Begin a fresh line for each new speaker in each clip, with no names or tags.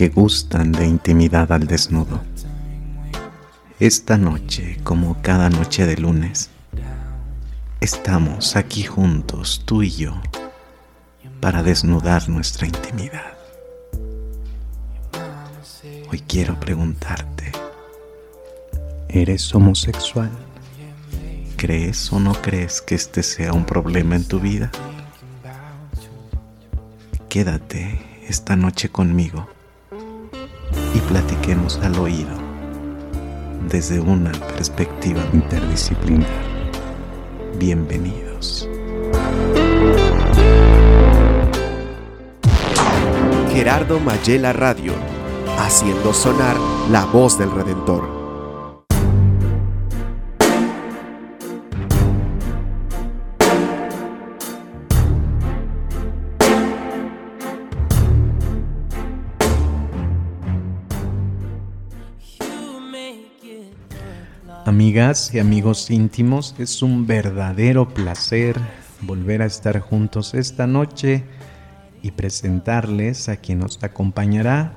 que gustan de intimidad al desnudo. Esta noche, como cada noche de lunes, estamos aquí juntos, tú y yo, para desnudar nuestra intimidad. Hoy quiero preguntarte, ¿eres homosexual? ¿Crees o no crees que este sea un problema en tu vida? Quédate esta noche conmigo y platiquemos al oído desde una perspectiva interdisciplinar. Bienvenidos.
Gerardo Mayela Radio, haciendo sonar la voz del Redentor.
Amigas y amigos íntimos, es un verdadero placer volver a estar juntos esta noche y presentarles a quien nos acompañará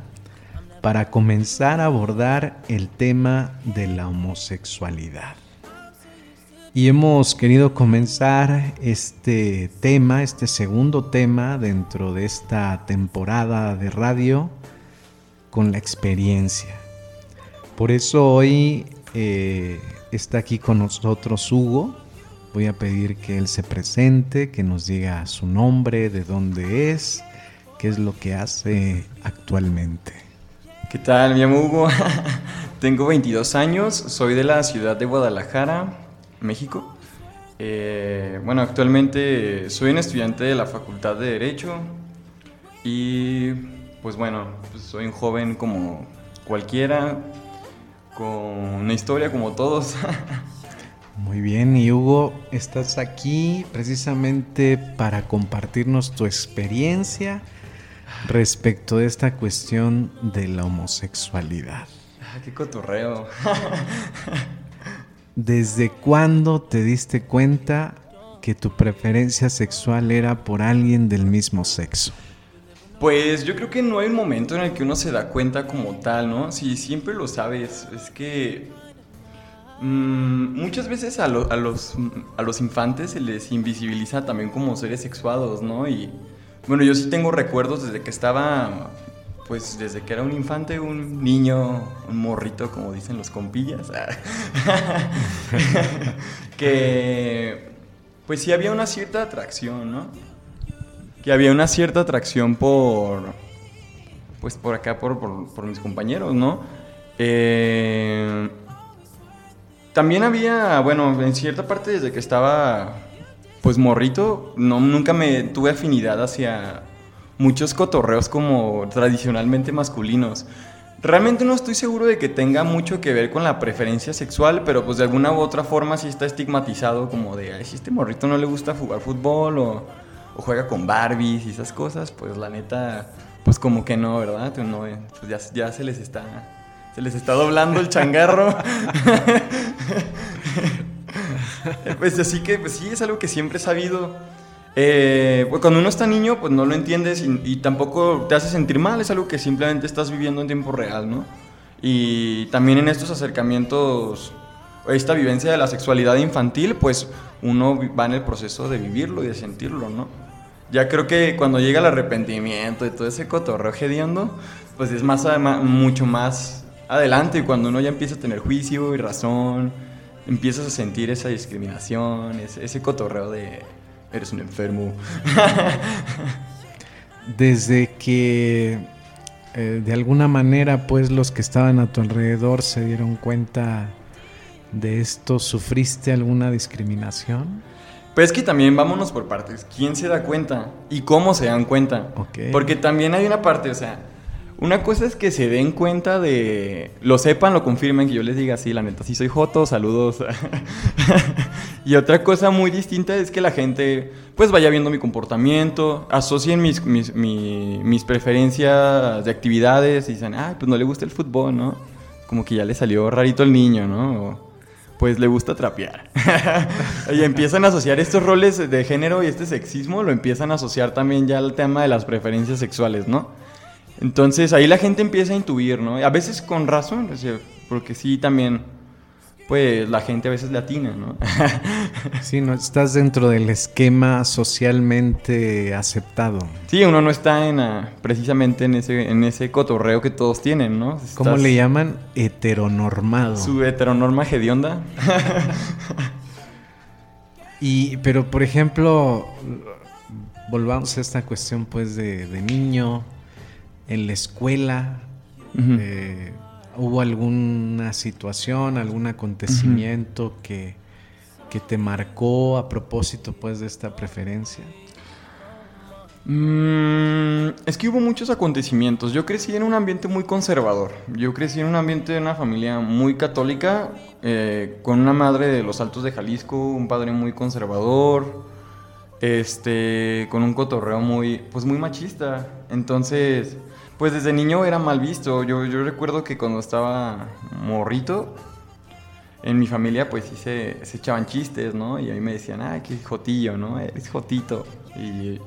para comenzar a abordar el tema de la homosexualidad. Y hemos querido comenzar este tema, este segundo tema dentro de esta temporada de radio con la experiencia. Por eso hoy eh, está aquí con nosotros Hugo. Voy a pedir que él se presente, que nos diga su nombre, de dónde es, qué es lo que hace actualmente.
¿Qué tal? Me llamo Hugo, tengo 22 años, soy de la ciudad de Guadalajara, México. Eh, bueno, actualmente soy un estudiante de la Facultad de Derecho y pues bueno, pues soy un joven como cualquiera, con una historia como todos.
Muy bien, y Hugo, estás aquí precisamente para compartirnos tu experiencia respecto de esta cuestión de la homosexualidad.
Ah, qué cotorreo.
¿Desde cuándo te diste cuenta que tu preferencia sexual era por alguien del mismo sexo?
Pues yo creo que no hay un momento en el que uno se da cuenta como tal, ¿no? Si siempre lo sabes, es que mmm, muchas veces a, a, los, a los infantes se les invisibiliza también como seres sexuados, ¿no? Y bueno, yo sí tengo recuerdos desde que estaba, pues desde que era un infante, un niño, un morrito, como dicen los compillas, que pues sí había una cierta atracción, ¿no? Que había una cierta atracción por, pues por acá, por, por, mis compañeros, ¿no? Eh, también había, bueno, en cierta parte desde que estaba, pues morrito, no, nunca me tuve afinidad hacia muchos cotorreos como tradicionalmente masculinos. Realmente no estoy seguro de que tenga mucho que ver con la preferencia sexual, pero pues de alguna u otra forma sí está estigmatizado como de, si este morrito no le gusta jugar fútbol o o juega con Barbies y esas cosas, pues la neta, pues como que no, ¿verdad? No, eh, pues ya, ya se les está, se les está doblando el changarro. pues así que, pues sí, es algo que siempre he sabido. Eh, pues cuando uno está niño, pues no lo entiendes y, y, tampoco te hace sentir mal, es algo que simplemente estás viviendo en tiempo real, ¿no? Y también en estos acercamientos, esta vivencia de la sexualidad infantil, pues uno va en el proceso de vivirlo y de sentirlo, ¿no? Ya creo que cuando llega el arrepentimiento y todo ese cotorreo hediondo, pues es más, mucho más adelante y cuando uno ya empieza a tener juicio y razón, empiezas a sentir esa discriminación, ese, cotorreo de eres un enfermo.
Desde que eh, de alguna manera pues los que estaban a tu alrededor se dieron cuenta de esto, ¿sufriste alguna discriminación?
Pues que también vámonos por partes. ¿Quién se da cuenta? ¿Y cómo se dan cuenta? Porque también hay una parte, o sea, una cosa es que se den cuenta de. Lo sepan, lo confirmen, que yo les diga, sí, la neta, sí soy Joto, saludos. y otra cosa muy distinta es que la gente, pues vaya viendo mi comportamiento, asocien mis, mis, mis preferencias de actividades y dicen, ah, pues no le gusta el fútbol, ¿no? Como que ya le salió rarito el niño, ¿no? Pues le gusta trapear. y empiezan a asociar estos roles de género y este sexismo, lo empiezan a asociar también ya al tema de las preferencias sexuales, ¿no? Entonces ahí la gente empieza a intuir, ¿no? A veces con razón, porque sí también, pues la gente a veces le atina, ¿no?
sí, no estás dentro del esquema socialmente aceptado.
Sí, uno no está en precisamente en ese, en ese cotorreo que todos tienen, ¿no?
¿Cómo le llaman? Heteronormado.
Su heteronorma hedionda.
y, pero por ejemplo, volvamos a esta cuestión pues de, de niño, en la escuela, eh, ¿hubo alguna situación, algún acontecimiento que, que, te marcó a propósito pues de esta preferencia?
Mm, es que hubo muchos acontecimientos. Yo crecí en un ambiente muy conservador. Yo crecí en un ambiente de una familia muy católica, eh, con una madre de los Altos de Jalisco, un padre muy conservador, este, con un cotorreo muy, pues muy machista. Entonces, pues desde niño era mal visto. Yo, yo recuerdo que cuando estaba morrito, en mi familia pues sí se, echaban chistes, ¿no? Y a mí me decían, ah, qué jotillo, ¿no? Eres jotito. Y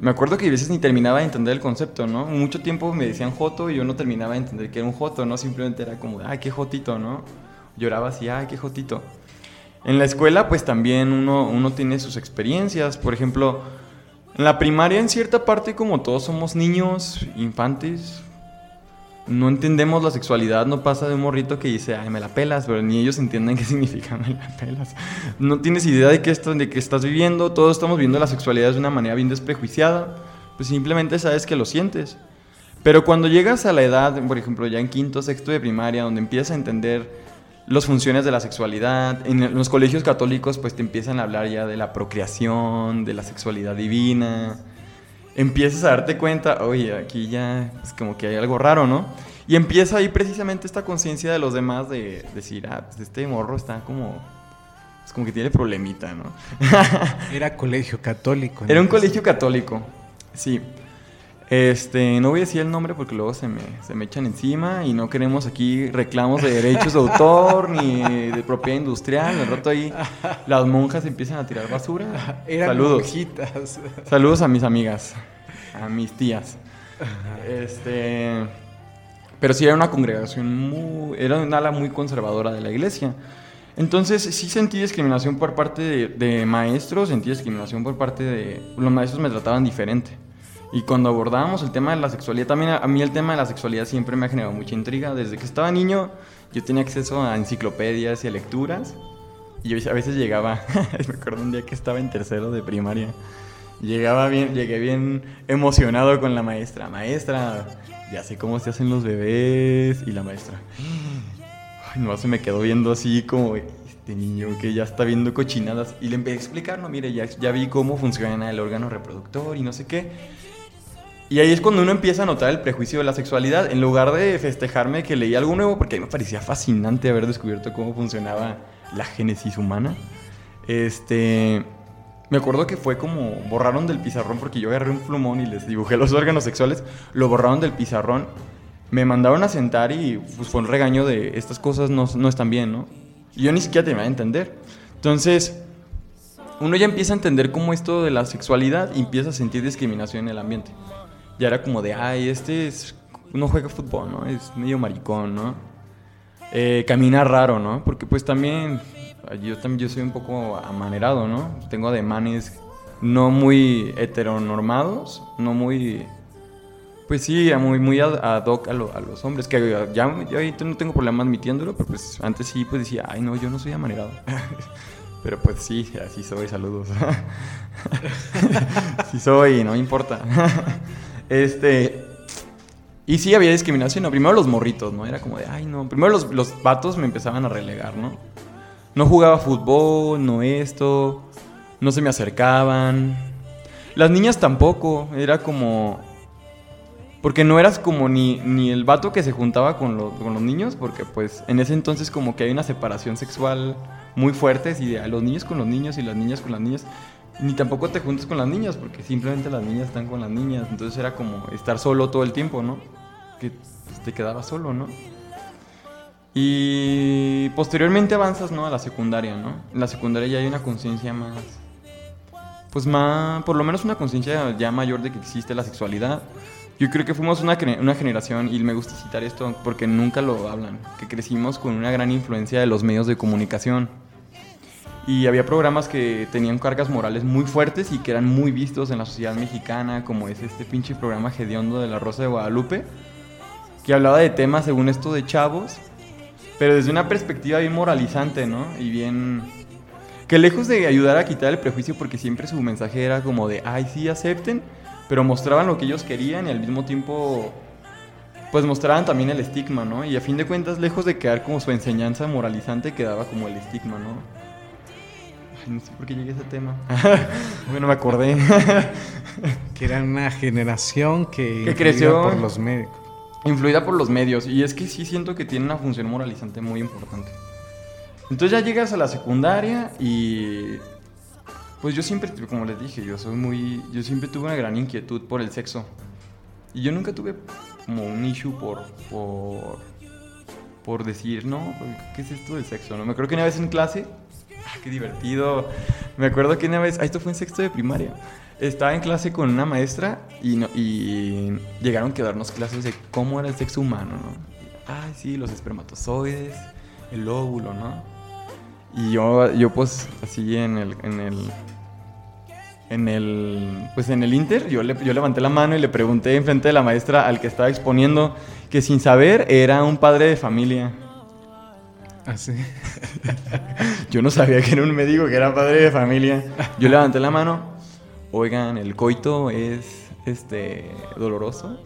me acuerdo que a veces ni terminaba de entender el concepto, ¿no? Mucho tiempo me decían joto y yo no terminaba de entender que era un joto, ¿no? Simplemente era como, ah, qué jotito, ¿no? Lloraba así, ah, qué jotito. En la escuela pues también uno, uno tiene sus experiencias. Por ejemplo, en la primaria, en cierta parte, como todos somos niños, infantes, no entendemos la sexualidad, no pasa de un morrito que dice, ay, me la pelas, pero ni ellos entienden qué significa me la pelas. No tienes idea de qué, esto, de qué estás viviendo, todos estamos viendo la sexualidad de una manera bien desprejuiciada, pues simplemente sabes que lo sientes. Pero cuando llegas a la edad, por ejemplo, ya en quinto, sexto de primaria, donde empiezas a entender las funciones de la sexualidad. En los colegios católicos pues te empiezan a hablar ya de la procreación, de la sexualidad divina. Empiezas a darte cuenta, oye, aquí ya es pues, como que hay algo raro, ¿no? Y empieza ahí precisamente esta conciencia de los demás de decir, ah, pues este morro está como... Es como que tiene problemita, ¿no?
Era colegio católico.
Era un colegio católico, sí. Este, no voy a decir el nombre porque luego se me, se me echan encima y no queremos aquí reclamos de derechos de autor ni de propiedad industrial. Al rato ahí las monjas empiezan a tirar basura. Saludos. Saludos a mis amigas, a mis tías. Este, pero sí era una congregación muy, era un ala muy conservadora de la iglesia. Entonces sí sentí discriminación por parte de, de maestros, sentí discriminación por parte de... Los maestros me trataban diferente. Y cuando abordábamos el tema de la sexualidad, también a, mí el tema de la sexualidad siempre me ha generado mucha intriga. Desde que estaba niño, yo tenía acceso a enciclopedias y a lecturas. Y a veces llegaba, me acuerdo un día que estaba en tercero de primaria. Llegaba bien, llegué bien emocionado con la maestra. Maestra, ya sé cómo se hacen los bebés. Y la maestra, ay, no, se me quedó viendo así como este niño que ya está viendo cochinadas. Y le empecé a explicar, no, mire, ya, ya vi cómo funciona el órgano reproductor y no sé qué. Y ahí es cuando uno empieza a notar el prejuicio de la sexualidad. En lugar de festejarme que leí algo nuevo, porque a mí me parecía fascinante haber descubierto cómo funcionaba la génesis humana. Este. Me acuerdo que fue como borraron del pizarrón porque yo agarré un plumón y les dibujé los órganos sexuales, lo borraron del pizarrón, me mandaron a sentar y pues, fue un regaño de estas cosas no, no están bien, ¿no? Y yo ni siquiera tenía a entender. Entonces, uno ya empieza a entender cómo esto de la sexualidad empieza a sentir discriminación en el ambiente ya era como de, ay, este es, no juega fútbol, ¿no? Es medio maricón, ¿no? Eh, camina raro, ¿no? Porque pues también, yo también yo soy un poco amanerado, ¿no? Tengo ademanes no muy heteronormados, no muy... Pues sí, muy, muy ad hoc a, los hombres, que ya yo ahí no tengo problema admitiéndolo, pero pues antes sí pues decía, ay no, yo no soy amanerado. pero pues sí, así soy, saludos. sí soy, no importa. Este. Y sí había discriminación, Primero los morritos, ¿no? Era como de, ay, no. Primero los, los vatos me empezaban a relegar, ¿no? No jugaba fútbol, no esto. No se me acercaban. Las niñas tampoco. Era como. Porque no eras como ni, ni el vato que se juntaba con, con, los niños, porque pues en ese entonces como que hay una separación sexual muy fuerte, de los niños con los niños y las niñas con las niñas ni tampoco te juntes con las niñas, porque simplemente las niñas están con las niñas. Entonces era como estar solo todo el tiempo, ¿no? Que pues, te quedabas solo, ¿no? Y posteriormente avanzas, ¿no? A la secundaria, ¿no? En la secundaria ya hay una conciencia más. Pues más. Por lo menos una conciencia ya mayor de que existe la sexualidad. Yo creo que fuimos una, una generación, y me gusta citar esto porque nunca lo hablan, que crecimos con una gran influencia de los medios de comunicación. Y había programas que tenían cargas morales muy fuertes y que eran muy vistos en la sociedad mexicana, como es este pinche programa hediondo de la Rosa de Guadalupe, que hablaba de temas, según esto, de chavos, pero desde una perspectiva bien moralizante, ¿no? Y bien... Que lejos de ayudar a quitar el prejuicio, porque siempre su mensaje era como de, ay, sí, acepten, pero mostraban lo que ellos querían y al mismo tiempo pues mostraban también el estigma, ¿no? Y a fin de cuentas, lejos de quedar como su enseñanza moralizante, quedaba como el estigma, ¿no? No sé por qué llegué a ese tema. bueno, me acordé.
que era una generación que,
que creció
por los medios.
Influida por los medios. Y es que sí siento que tiene una función moralizante muy importante. Entonces ya llegas a la secundaria y pues yo siempre, como les dije, yo soy muy, yo siempre tuve una gran inquietud por el sexo. Y yo nunca tuve como un issue por, por, por decir, no, ¿qué es esto del sexo? No, me acuerdo que una vez en clase, qué divertido. Me acuerdo que una vez, ah, esto fue en sexto de primaria. Estaba en clase con una maestra y, llegaron a darnos clases de cómo era el sexo humano, ¿no? Ay, sí, los espermatozoides, el óvulo, ¿no? Y yo, yo pues así en el, en el, en el, pues en el Inter, yo, yo levanté la mano y le pregunté enfrente de la maestra al que estaba exponiendo que sin saber era un padre de familia.
Así.
¿Ah, yo no sabía que era un médico, que era padre de familia. Yo levanté la mano. Oigan, el coito es este doloroso.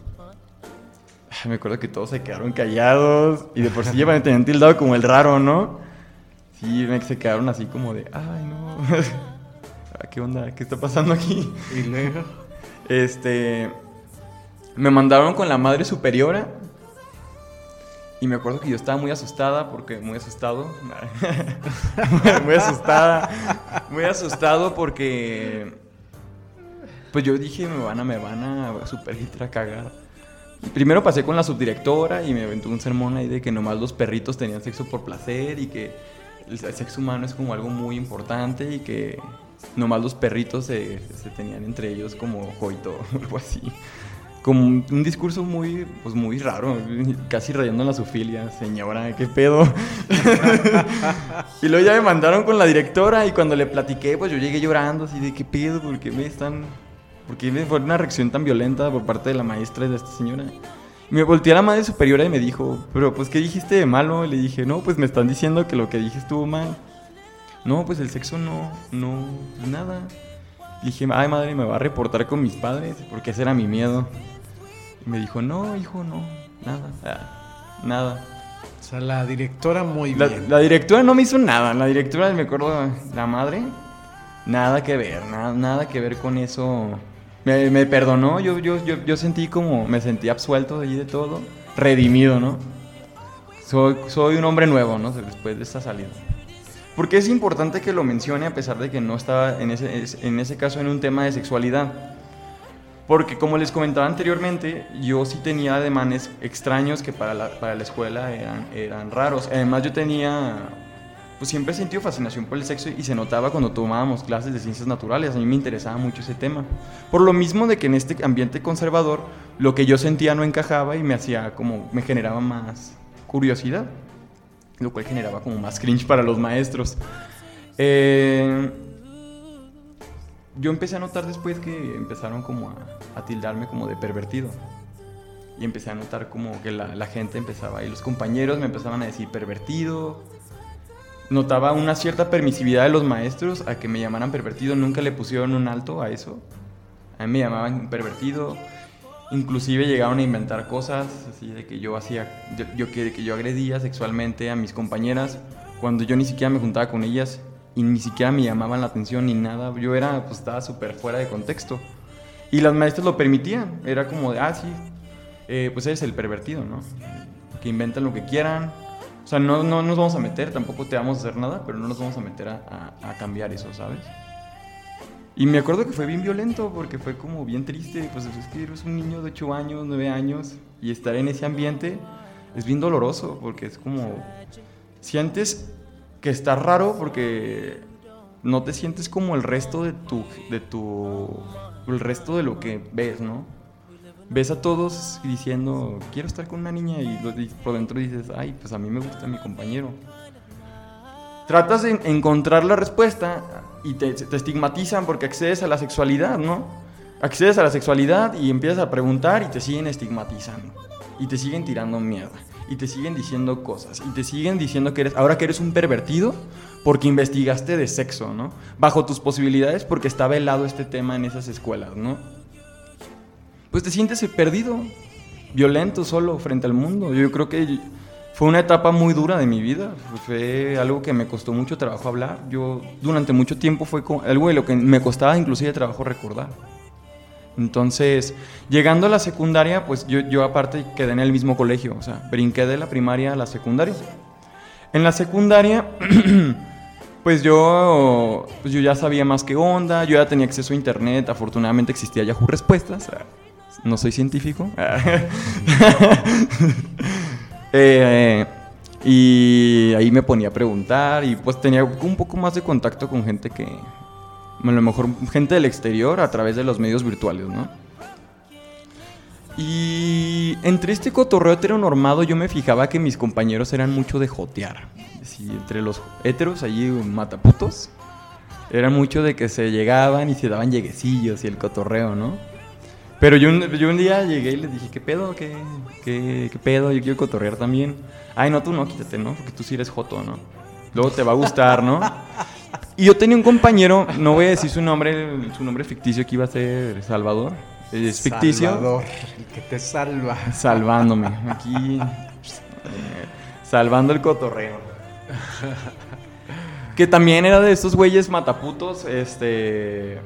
Me acuerdo que todos se quedaron callados y de por sí llevan tenían tildado como el raro, ¿no? Sí, se quedaron así como de, ay, no. Ah, ¿Qué onda? ¿Qué está pasando aquí?
Y luego.
Este. Me mandaron con la madre superiora. Y me acuerdo que yo estaba muy asustada porque. Muy asustado. muy asustada. Muy asustado porque. Pues yo dije, me van a, me van a super a cagar. primero pasé con la subdirectora y me aventó un sermón ahí de que nomás los perritos tenían sexo por placer y que el sexo humano es como algo muy importante y que nomás los perritos se, se tenían entre ellos como coito o algo así. Como un, discurso muy, pues muy raro, casi rayando en la sufilia, señora, qué pedo. y luego ya me mandaron con la directora y cuando le platiqué, pues yo llegué llorando así de qué pedo, ¿por qué me están... ¿Por qué fue una reacción tan violenta por parte de la maestra y de esta señora? Me volteé a la madre superiora y me dijo, pero pues ¿qué dijiste de malo? Y le dije, no, pues me están diciendo que lo que dije estuvo mal. No, pues el sexo no, no, nada. Dije, ay madre, me va a reportar con mis padres, porque ese era mi miedo. Me dijo, no, hijo, no, nada, ah, nada.
O sea, la directora muy
bien. La directora no me hizo nada, la directora, me acuerdo, la madre, nada que ver, nada, nada que ver con eso. Me, me perdonó, yo, yo, yo, yo sentí como, me sentí absuelto de de todo, redimido, ¿no? Soy, soy un hombre nuevo, ¿no? Después de esta salida. Porque es importante que lo mencione a pesar de que no estaba en ese, en ese caso en un tema de sexualidad. Porque como les comentaba anteriormente, yo sí tenía ademanes extraños que para la, para la escuela eran, eran raros. Además yo tenía, pues siempre he sentido fascinación por el sexo y se notaba cuando tomábamos clases de ciencias naturales. A mí me interesaba mucho ese tema. Por lo mismo de que en este ambiente conservador, lo que yo sentía no encajaba y me hacía como, me generaba más curiosidad lo cual generaba como más cringe para los maestros. Eh, yo empecé a notar después que empezaron como a, tildarme como de pervertido. Y empecé a notar como que la, gente empezaba, y los compañeros me empezaban a decir pervertido. Notaba una cierta permisividad de los maestros a que me llamaran pervertido. Nunca le pusieron un alto a eso. A mí me llamaban pervertido. Inclusive llegaron a inventar cosas, así de que yo hacía, yo, que yo agredía sexualmente a mis compañeras cuando yo ni siquiera me juntaba con ellas y ni siquiera me llamaban la atención ni nada. Yo era, pues estaba súper fuera de contexto. Y las maestras lo permitían. Era como de, ah, sí, eh, pues eres el pervertido, ¿no? Que inventan lo que quieran. O sea, no, no nos vamos a meter, tampoco te vamos a hacer nada, pero no nos vamos a meter a, a cambiar eso, ¿sabes? Y me acuerdo que fue bien violento porque fue como bien triste. Pues es que eres un niño de 8 años, 9 años y estar en ese ambiente es bien doloroso porque es como. Sientes que está raro porque no te sientes como el resto de tu. de tu. el resto de lo que ves, ¿no? ves a todos diciendo, quiero estar con una niña y por dentro dices, ay, pues a mí me gusta mi compañero. Tratas de encontrar la respuesta y te, te estigmatizan porque accedes a la sexualidad, ¿no? Accedes a la sexualidad y empiezas a preguntar y te siguen estigmatizando. Y te siguen tirando mierda. Y te siguen diciendo cosas. Y te siguen diciendo que eres, ahora que eres un pervertido porque investigaste de sexo, ¿no? Bajo tus posibilidades porque está velado este tema en esas escuelas, ¿no? pues te sientes perdido, violento solo frente al mundo. Yo creo que fue una etapa muy dura de mi vida, fue algo que me costó mucho trabajo hablar. Yo durante mucho tiempo fue algo de lo que me costaba inclusive trabajo recordar. Entonces, llegando a la secundaria, pues yo, yo aparte quedé en el mismo colegio, o sea, brinqué de la primaria a la secundaria. En la secundaria, pues yo, pues yo ya sabía más que onda, yo ya tenía acceso a internet, afortunadamente existía Yahoo Respuestas, no soy científico. Eh, y ahí me ponía a preguntar y pues tenía un poco más de contacto con gente que, a lo mejor gente del exterior a través de los medios virtuales, ¿no? Y entre este cotorreo heteronormado yo me fijaba que mis compañeros eran mucho de jotear. entre los heteros allí mataputos, era mucho de que se llegaban y se daban lleguecillos y el cotorreo, ¿no? Pero yo, yo un día llegué y les dije, ¿qué pedo? ¿Qué, qué, qué pedo? Yo quiero cotorrear también. Ay, no, tú no, quítate, ¿no? Porque tú sí eres joto, ¿no? Luego te va a gustar, ¿no? Y yo tenía un compañero, no voy a decir su nombre, su nombre ficticio que iba a ser Salvador. Es ficticio.
Salvador, el que te salva.
Salvándome. Aquí. salvando el cotorreo. que también era de estos güeyes mataputos, este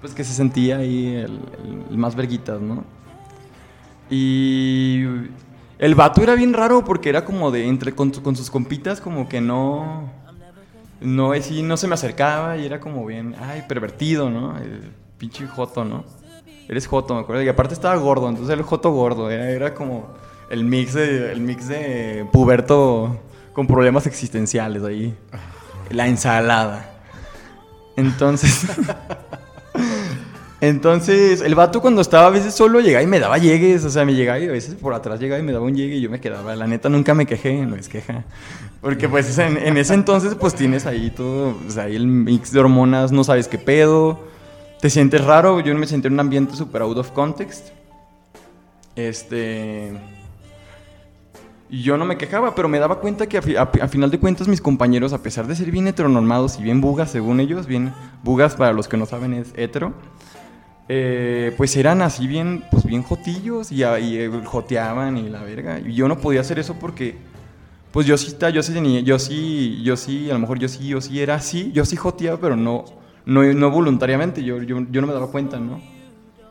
pues que se sentía ahí el, más verguitas, ¿no? Y el vato era bien raro porque era como de entre con, sus compitas como que no no sí, no se me acercaba y era como bien, ay, pervertido, ¿no? El pinche joto, ¿no? Eres joto, me acuerdo. Y aparte estaba gordo, entonces era el joto gordo, era, era como el mix de el mix de puberto con problemas existenciales ahí. La ensalada. Entonces Entonces, el vato cuando estaba a veces solo llegaba y me daba llegues, o sea, me llegaba y a veces por atrás llegaba y me daba un llegue y yo me quedaba. La neta nunca me quejé, no es queja. Porque pues en, ese entonces pues tienes ahí todo, sea, ahí el mix de hormonas, no sabes qué pedo, te sientes raro, yo me sentí en un ambiente super out of context. Este... Y yo no me quejaba, pero me daba cuenta que a, final de cuentas mis compañeros, a pesar de ser bien heteronormados y bien bugas según ellos, bien bugas para los que no saben es hetero, eh, pues eran así bien, pues bien jotillos y, y, eh, joteaban y la verga. Y yo no podía hacer eso porque, pues yo sí, yo sí tenía, yo sí, yo sí, a lo mejor yo sí, yo sí era así, yo sí joteaba, pero no, no, no voluntariamente, yo, yo, yo no me daba cuenta, ¿no?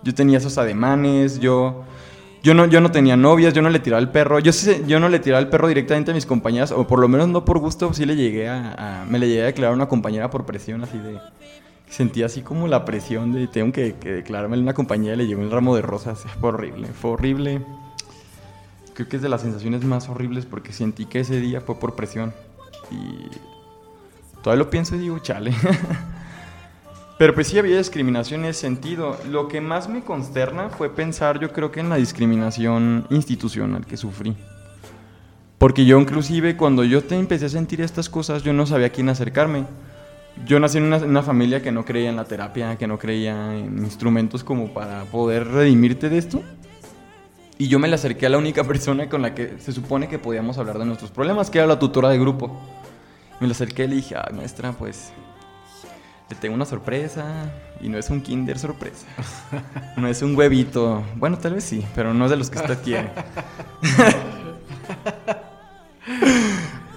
Yo tenía esos ademanes, yo... Yo no, yo no tenía novias, yo no le tiraba el perro. Yo, sí, yo no le tiraba el perro directamente a mis compañeras, o por lo menos no por gusto, sí le llegué a, a me le llegué a declarar a una compañera por presión, así de sentí así como la presión de tengo que, declararme en una compañía y le llegó un ramo de rosas. Fue horrible, fue horrible. Creo que es de las sensaciones más horribles porque sentí que ese día fue por presión. Y todavía lo pienso y digo, chale. Pero pues sí había discriminación en ese sentido. Lo que más me consterna fue pensar, yo creo que en la discriminación institucional que sufrí. Porque yo inclusive cuando yo te empecé a sentir estas cosas, yo no sabía a quién acercarme yo nací en una, familia que no creía en la terapia, que no creía en instrumentos como para poder redimirte de esto. Y yo me le acerqué a la única persona con la que se supone que podíamos hablar de nuestros problemas, que era la tutora de grupo. Me le acerqué y le dije, ay maestra, pues te tengo una sorpresa. Y no es un kinder sorpresa. No es un huevito. Bueno, tal vez sí, pero no es de los que usted quiere.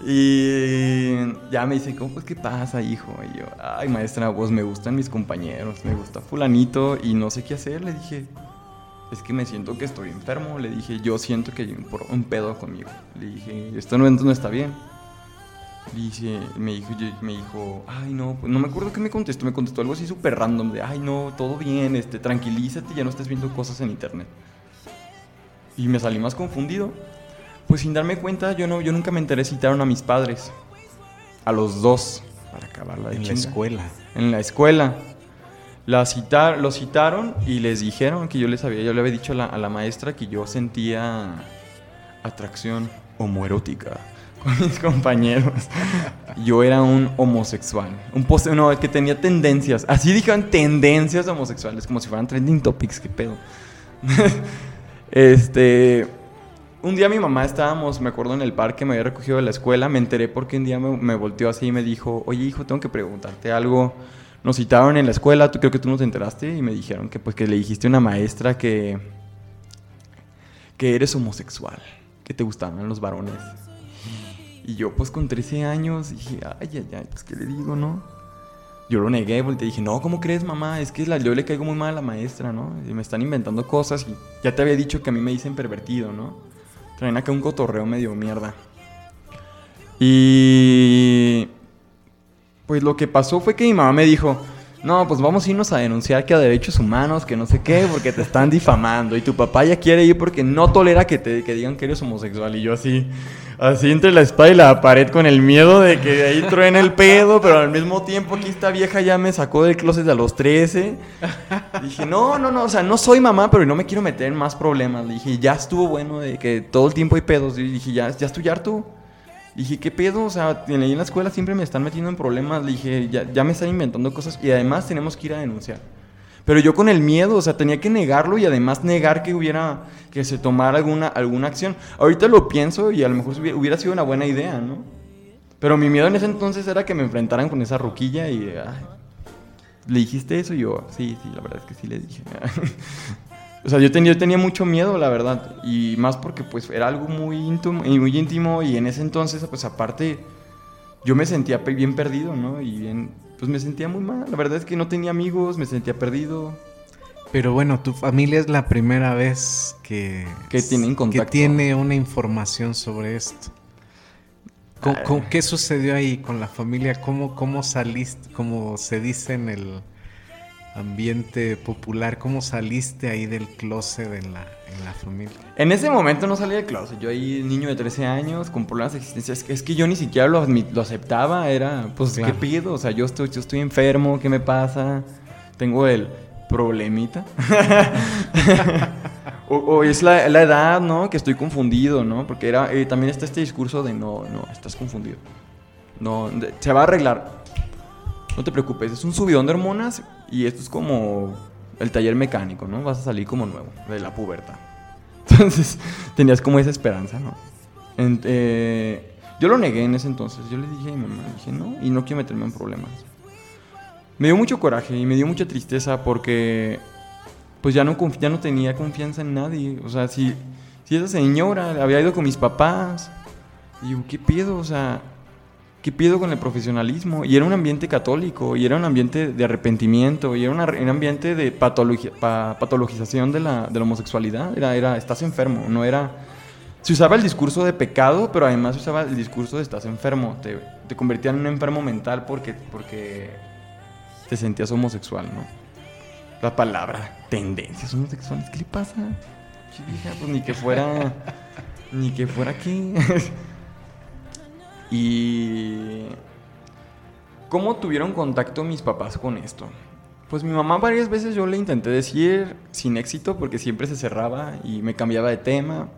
Y ya me dice, ¿cómo pues qué pasa, hijo? Y yo, ay, maestra, pues me gustan mis compañeros, me gusta fulanito y no sé qué hacer. Le dije, es que me siento que estoy enfermo. Le dije, yo siento que hay un, pedo conmigo. Le dije, esto no, no está bien. Le dije, me dijo, me dijo, ay, no, pues no me acuerdo qué me contestó. Me contestó algo así súper random de, ay, no, todo bien, este, tranquilízate, ya no estés viendo cosas en internet. Y me salí más confundido. Pues sin darme cuenta, yo, no, yo nunca me enteré, citaron a mis padres. A los dos. Para acabarla de
En la escuela.
En la escuela. La citar, lo citaron y les dijeron que yo les había, yo le había dicho a la, maestra que yo sentía atracción homoerótica con mis compañeros. Yo era un homosexual. Un post no, que tenía tendencias. Así dijeron tendencias homosexuales, como si fueran trending topics, qué pedo. este. Un día mi mamá estábamos, me acuerdo, en el parque, me había recogido de la escuela. Me enteré porque un día me volteó así y me dijo: Oye, hijo, tengo que preguntarte algo. Nos citaron en la escuela, tú creo que tú no te enteraste. Y me dijeron que, pues, que le dijiste a una maestra que. que eres homosexual, que te gustaban los varones. Y yo, pues con 13 años, dije, ay, ay, ay, pues qué le digo, ¿no? Yo lo negué, y dije, no, ¿cómo crees, mamá? Es que yo le caigo muy mal a la maestra, ¿no? Y me están inventando cosas y ya te había dicho que a mí me dicen pervertido, ¿no? Traen acá un cotorreo medio mierda. Y. Pues lo que pasó fue que mi mamá me dijo, no, pues vamos a irnos a denunciar que a derechos humanos, que no sé qué, porque te están difamando. Y tu papá ya quiere ir porque no tolera que te que digan que eres homosexual. Y yo así, así entre la espada y la pared con el miedo de que de ahí truene el pedo, pero al mismo tiempo aquí esta vieja ya me sacó del closet a los 13. Dije, no, no, no, o sea, no soy mamá, pero no me quiero meter en más problemas. dije, ya estuvo bueno de que todo el tiempo hay pedos. Dije, ya, ya estoy harto. Dije, ¿qué pedo? O sea, en la escuela siempre me están metiendo en problemas. Le dije, ya, ya me están inventando cosas y además tenemos que ir a denunciar. Pero yo con el miedo, o sea, tenía que negarlo y además negar que hubiera, que se tomara alguna, alguna acción. Ahorita lo pienso y a lo mejor hubiera, sido una buena idea, ¿no? Pero mi miedo en ese entonces era que me enfrentaran con esa ruquilla y... ¿Le dijiste eso? Y yo, sí, sí, la verdad es que sí le dije. o sea, yo tenía, yo tenía mucho miedo, la verdad. Y más porque pues era algo muy íntimo, y muy íntimo y en ese entonces, pues aparte, yo me sentía bien perdido, ¿no? Y bien, pues me sentía muy mal. La verdad es que no tenía amigos, me sentía perdido.
Pero bueno, tu familia es la primera vez que,
que tiene
Que tiene una información sobre esto. Ah. ¿Qué sucedió ahí con la familia? ¿Cómo, cómo saliste, como se dice en el ambiente popular, cómo saliste ahí del closet en la, en la familia?
En ese momento no salí del closet. Yo ahí, niño de 13 años, con problemas de existencia. Es que, yo ni siquiera lo, lo aceptaba. Era, pues, ¿qué pido? O sea, yo estoy, yo estoy enfermo, ¿qué me pasa? Tengo el problemita. o, es la, la, edad, ¿no? Que estoy confundido, ¿no? Porque era, eh, también está este discurso de no, no, estás confundido. No, se va a arreglar. No te preocupes, es un subidón de hormonas y esto es como el taller mecánico, ¿no? Vas a salir como nuevo de la pubertad. Entonces, tenías como esa esperanza, ¿no? Eh, yo lo negué en ese entonces. Yo le dije a mi mamá, dije, no, y no quiero meterme en problemas. Me dio mucho coraje y me dio mucha tristeza porque pues ya no, ya no tenía confianza en nadie. O sea, si, si esa señora había ido con mis papás, y digo, ¿qué pido? O sea, ¿qué pido con el profesionalismo? Y era un ambiente católico, y era un ambiente de arrepentimiento, y era un ambiente de patologización de la, de la homosexualidad. Era, era, estás enfermo, no era... Se usaba el discurso de pecado, pero además se usaba el discurso de estás enfermo. Te, te convertían en un enfermo mental porque, porque te sentías homosexual, ¿no? La palabra tendencias homosexuales, ¿qué le pasa? pues ni que fuera. ni que fuera aquí. y. ¿Cómo tuvieron contacto mis papás con esto? Pues mi mamá varias veces yo le intenté decir sin éxito porque siempre se cerraba y me cambiaba de tema.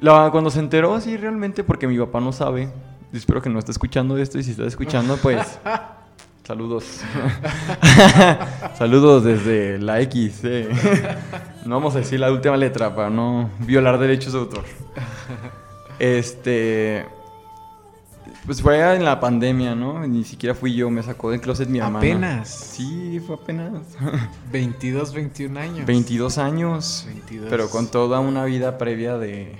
La, cuando se enteró así realmente porque mi papá no sabe, espero que no esté escuchando esto y si está escuchando pues Saludos. Saludos desde la X. Eh. No vamos a decir la última letra para no violar derechos de autor. Este. Pues fue en la pandemia, ¿no? Ni siquiera fui yo, me sacó del closet mi hermana.
¿Apenas?
Sí, fue apenas.
22, 21 años.
22 años. 22. Pero con toda una vida previa de.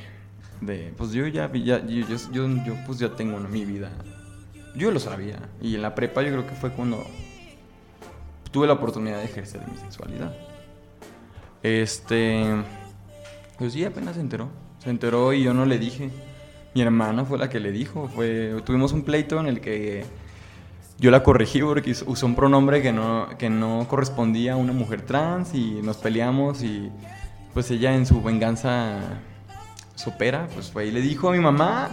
de pues yo ya, ya yo, yo, yo, pues ya tengo mi vida yo lo sabía. Y en la prepa yo creo que fue cuando tuve la oportunidad de ejercer mi sexualidad. Este. Pues sí, apenas se enteró. Se enteró y yo no le dije. Mi hermana fue la que le dijo. Fue, tuvimos un pleito en el que yo la corregí porque usó un pronombre que no, que no correspondía a una mujer trans y nos peleamos y pues ella en su venganza supera, pues fue y le dijo a mi mamá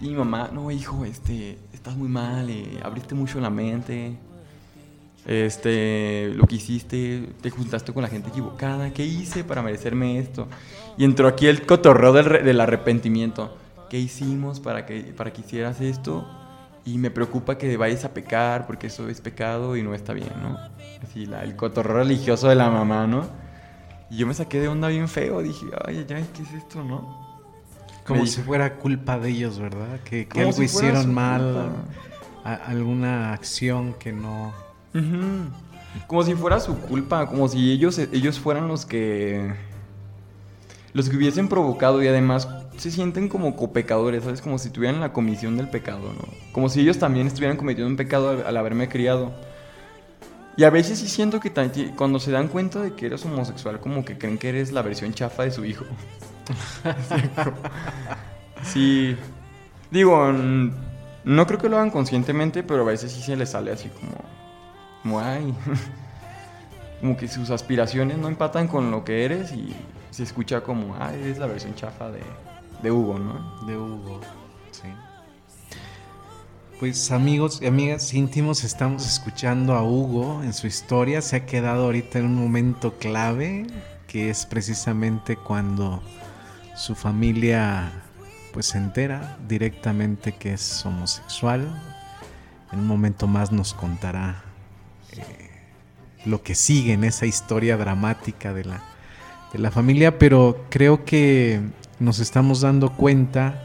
y mi mamá, no hijo, este, estás muy mal, eh, abriste mucho la mente. este, lo que hiciste, te juntaste con la gente equivocada, ¿qué hice para merecerme esto? Y entró aquí el cotorreo del, del arrepentimiento. ¿Qué hicimos para que, para que hicieras esto? Y me preocupa que vayas a pecar porque eso es pecado y no está bien, ¿no? Así, la, el cotorreo religioso de la mamá, ¿no? Y yo me saqué de onda bien feo, dije, ay, ay, ¿qué es esto, no?
Como si fuera culpa de ellos, ¿verdad? Que, que algo
si
hicieron mal, a- alguna acción que no...
Ujú. Como si fuera su culpa, como si ellos, ellos fueran los que. los que hubiesen provocado y además se sienten como copecadores, ¿sabes? Como si tuvieran la comisión del pecado, ¿no? Como si ellos también estuvieran cometiendo un pecado al, haberme criado. Y a veces sí siento que cuando se dan cuenta de que eres homosexual, como que creen que eres la versión chafa de su hijo. sí. Digo, no creo que lo hagan conscientemente, pero a veces sí se les sale así como. Como, ay. como que sus aspiraciones no empatan con lo que eres y se escucha como, ay, eres la versión chafa de, de Hugo, ¿no?
De Hugo, sí. Pues amigos y amigas íntimos, estamos escuchando a Hugo en su historia. Se ha quedado ahorita en un momento clave, que es precisamente cuando su familia pues se entera directamente que es homosexual. En un momento más nos contará eh, lo que sigue en esa historia dramática de la, de la familia, pero creo que nos estamos dando cuenta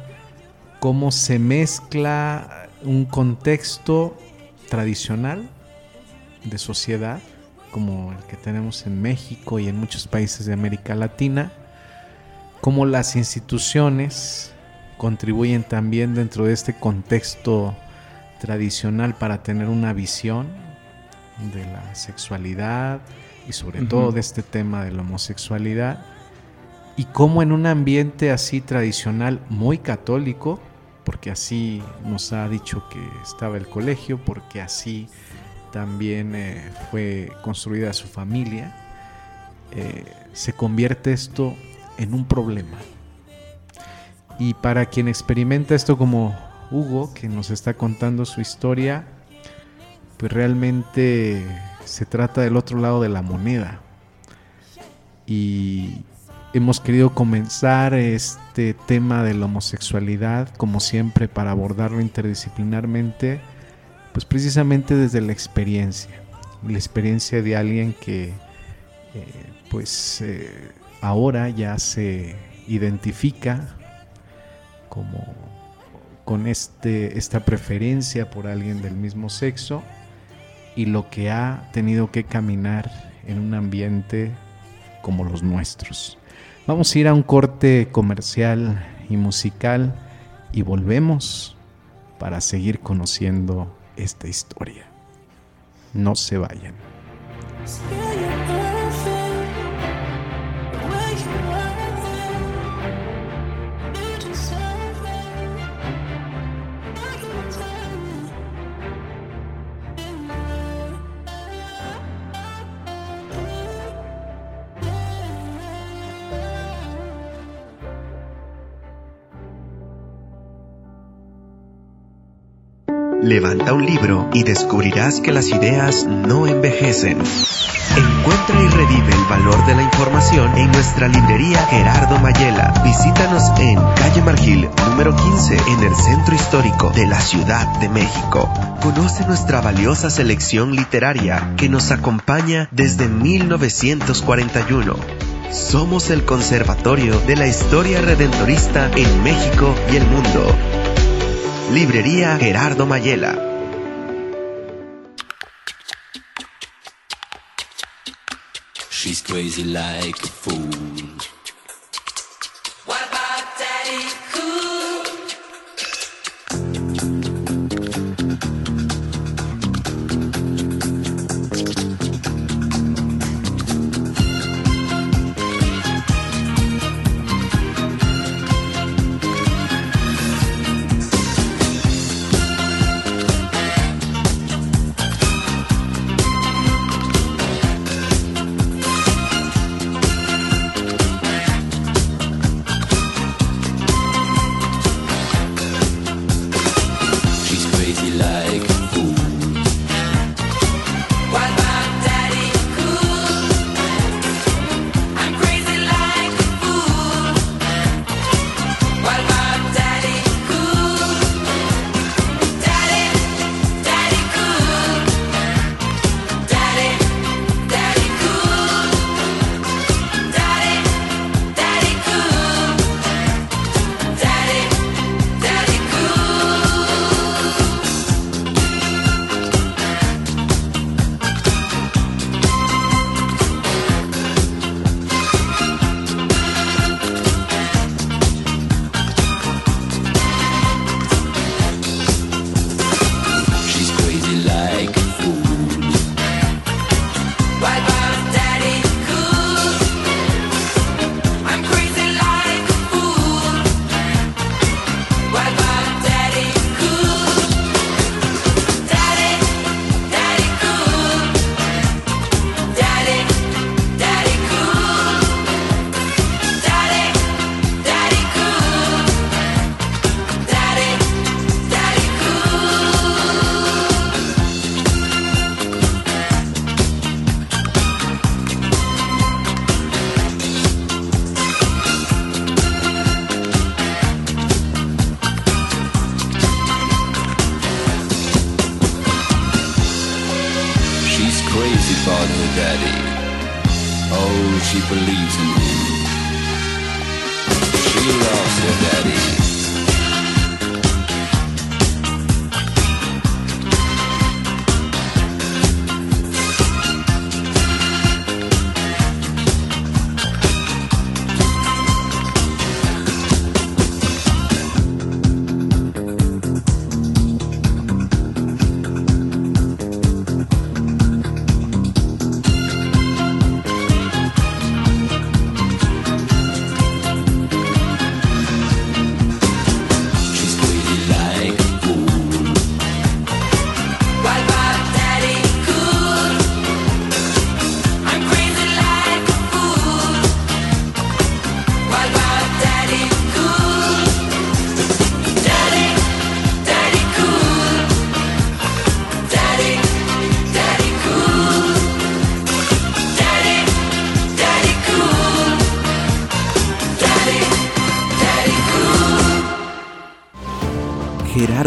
cómo se mezcla un contexto tradicional de sociedad, como el que tenemos en México y en muchos países de América Latina, cómo las instituciones contribuyen también dentro de este contexto tradicional para tener una visión de la sexualidad y sobre todo de este tema de la homosexualidad y cómo en un ambiente así tradicional muy católico, porque así nos ha dicho que estaba el colegio, porque así también eh, fue construida su familia, eh, se convierte esto en un problema. Y para quien experimenta esto como Hugo, que nos está contando su historia, pues realmente se trata del otro lado de la moneda. Y hemos querido comenzar este tema de la homosexualidad, como siempre, para abordarlo interdisciplinarmente, pues precisamente desde la experiencia, la experiencia de alguien que, eh, pues, eh, ahora ya se identifica como con este, esta preferencia por alguien del mismo sexo y lo que ha tenido que caminar en un ambiente como los nuestros. Vamos a ir a un corte comercial y musical y volvemos para seguir conociendo esta historia. No se vayan.
Levanta un libro y descubrirás que las ideas no envejecen. Encuentra y revive el valor de la información en nuestra librería Gerardo Mayela. Visítanos en Calle Margil, número 15, en el centro histórico de la Ciudad de México. Conoce nuestra valiosa selección literaria que nos acompaña desde 1941. Somos el Conservatorio de la Historia Redentorista en México y el mundo. Librería Gerardo Mayela.
She's crazy like a fool.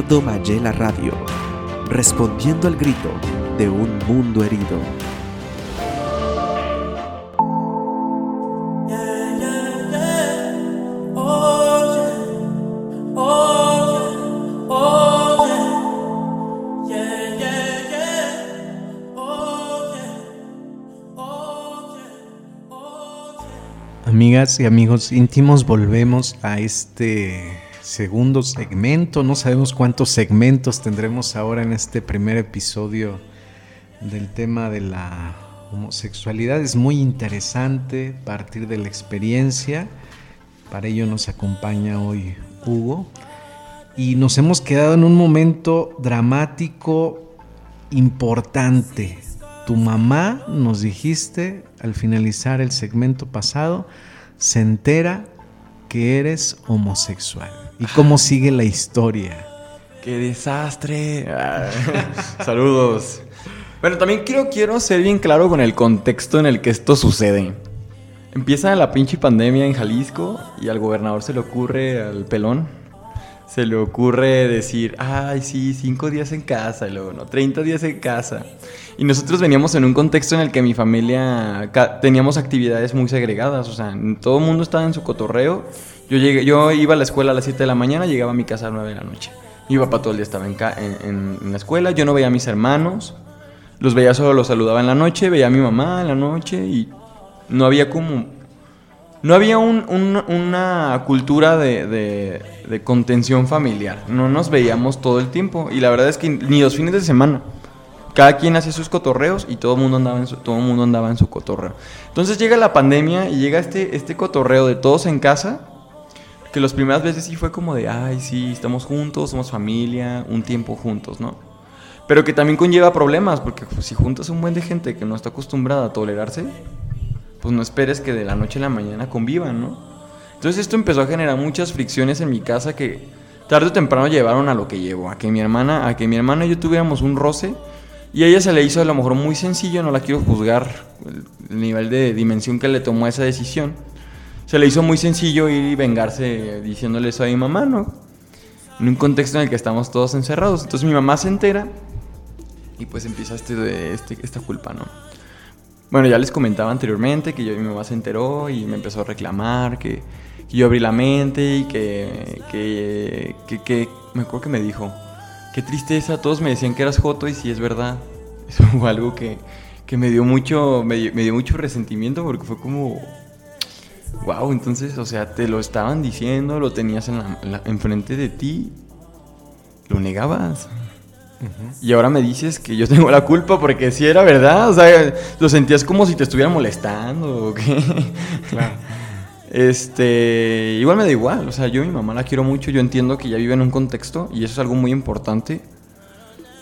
Gerardo Mayela Radio, respondiendo al grito de un mundo herido.
Amigas y amigos íntimos, volvemos a este segundo segmento. No sabemos cuántos segmentos tendremos ahora en este primer episodio del tema de la homosexualidad. Es muy interesante partir de la experiencia. Para ello nos acompaña hoy Hugo. Y nos hemos quedado en un momento dramático importante. Tu mamá, nos dijiste al finalizar el segmento pasado, se entera que eres homosexual. ¿Y cómo sigue la historia?
¡Qué desastre! Saludos. Bueno, también quiero, quiero ser bien claro con el contexto en el que esto sucede. Empieza la pinche pandemia en Jalisco y al gobernador se le ocurre, al pelón, se le ocurre decir, ay, sí, cinco días en casa, y luego, no, 30 días en casa. Y nosotros veníamos en un contexto en el que mi familia teníamos actividades muy segregadas, o sea, todo el mundo estaba en su cotorreo. Yo, llegué, yo iba a la escuela a las 7 de la mañana, llegaba a mi casa a las 9 de la noche. Mi papá todo el día estaba en, en- en- la escuela, yo no veía a mis hermanos, los veía solo, los saludaba en la noche, veía a mi mamá en la noche y no había como... No había un- un- una cultura de, de- contención familiar. No nos veíamos todo el tiempo. Y la verdad es que ni los fines de semana. Cada quien hacía sus cotorreos y todo el mundo andaba en su, todo mundo andaba en su cotorreo. Entonces llega la pandemia y llega este, este cotorreo de todos en casa. Que las primeras veces sí fue como de, ay, sí, estamos juntos, somos familia, un tiempo juntos, ¿no? Pero que también conlleva problemas, porque pues, si juntas un buen de gente que no está acostumbrada a tolerarse, pues no esperes que de la noche a la mañana convivan, ¿no? Entonces esto empezó a generar muchas fricciones en mi casa que tarde o temprano llevaron a lo que llevó, a que mi hermana, a que mi hermana y yo tuviéramos un roce y a ella se le hizo a lo mejor muy sencillo, no la quiero juzgar el nivel de dimensión que le tomó esa decisión. Se le hizo muy sencillo ir y vengarse diciéndole eso a mi mamá, ¿no? En un contexto en el que estamos todos encerrados. Entonces mi mamá se entera y pues empieza este, este, esta culpa, ¿no? Bueno, ya les comentaba anteriormente que yo, mi mamá se enteró y me empezó a reclamar que, que yo abrí la mente y que, que, que, que- me acuerdo que me dijo, qué tristeza, todos me decían que eras joto y sí es verdad. Eso fue algo que, me dio mucho, me, me dio mucho resentimiento porque fue como, wow, entonces, o sea, te lo estaban diciendo, lo tenías en la- la- enfrente de ti, lo negabas. Y ahora me dices que yo tengo la culpa porque sí era verdad. O sea, lo sentías como si te estuvieran molestando o qué. Este, igual me da igual. O sea, yo a mi mamá la quiero mucho. Yo entiendo que ella vive en un contexto y eso es algo muy importante.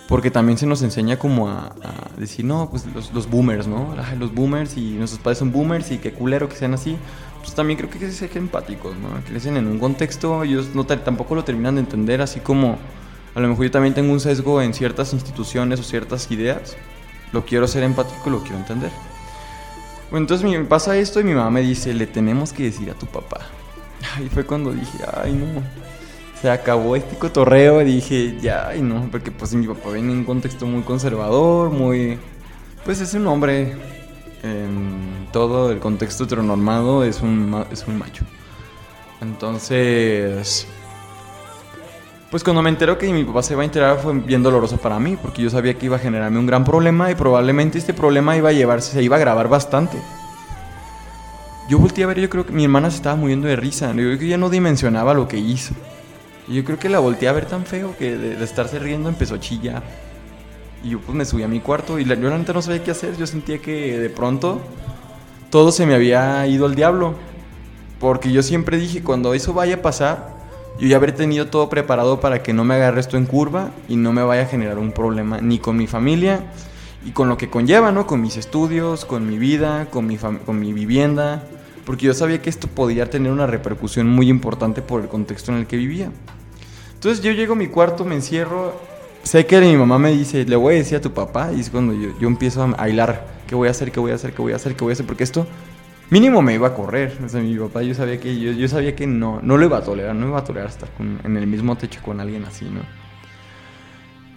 Porque también se nos enseña como a, a decir, no, pues los, los boomers, ¿no? Los boomers y nuestros padres son boomers y qué culero que sean así. Pues también creo que hay ser empáticos, ¿no? Crecen en un contexto, ellos no, tampoco lo terminan de entender, así como a lo mejor yo también tengo un sesgo en ciertas instituciones o ciertas ideas. Lo quiero ser empático, lo quiero entender. Bueno, entonces me pasa esto y mi mamá me dice, le tenemos que decir a tu papá. Ahí fue cuando dije, ay no, se acabó este cotorreo y dije, ya, ay no, porque pues mi papá viene en un contexto muy conservador, muy, Pues es un hombre en todo el contexto heteronormado, es un, es un macho. Entonces, pues cuando me entero que mi papá se iba a enterar fue bien doloroso para mí, porque yo sabía que iba a generarme un gran problema y probablemente este problema iba a llevarse, se iba a grabar bastante. Yo volteé a ver, yo creo que mi hermana se estaba muriendo de risa, yo creo que ella no dimensionaba lo que hizo. Y yo creo que la volteé a ver tan feo que de, de estarse riendo empezó a chillar. Y yo pues me subí a mi cuarto y la, yo la neta no sabía qué hacer. Yo sentía que de pronto todo se me había ido al diablo. Porque yo siempre dije, cuando eso vaya a pasar, yo ya habré tenido todo preparado para que no me agarre esto en curva y no me vaya a generar un problema ni con mi familia y con lo que conlleva, ¿no? Con mis estudios, con mi vida, con mi, con mi vivienda. Porque yo sabía que esto podía tener una repercusión muy importante por el contexto en el que vivía. Entonces yo llego a mi cuarto, me encierro. Sé que mi mamá me dice, le voy a decir a tu papá. Y es cuando yo, yo empiezo a, hilar. ¿Qué voy a hacer? ¿Qué voy a hacer? ¿Qué voy a hacer? ¿Qué voy a hacer? Porque esto mínimo me iba a correr. O sea, mi papá yo sabía que, yo, yo sabía que no, no lo iba a tolerar. No iba a tolerar estar en el mismo techo con alguien así, ¿no?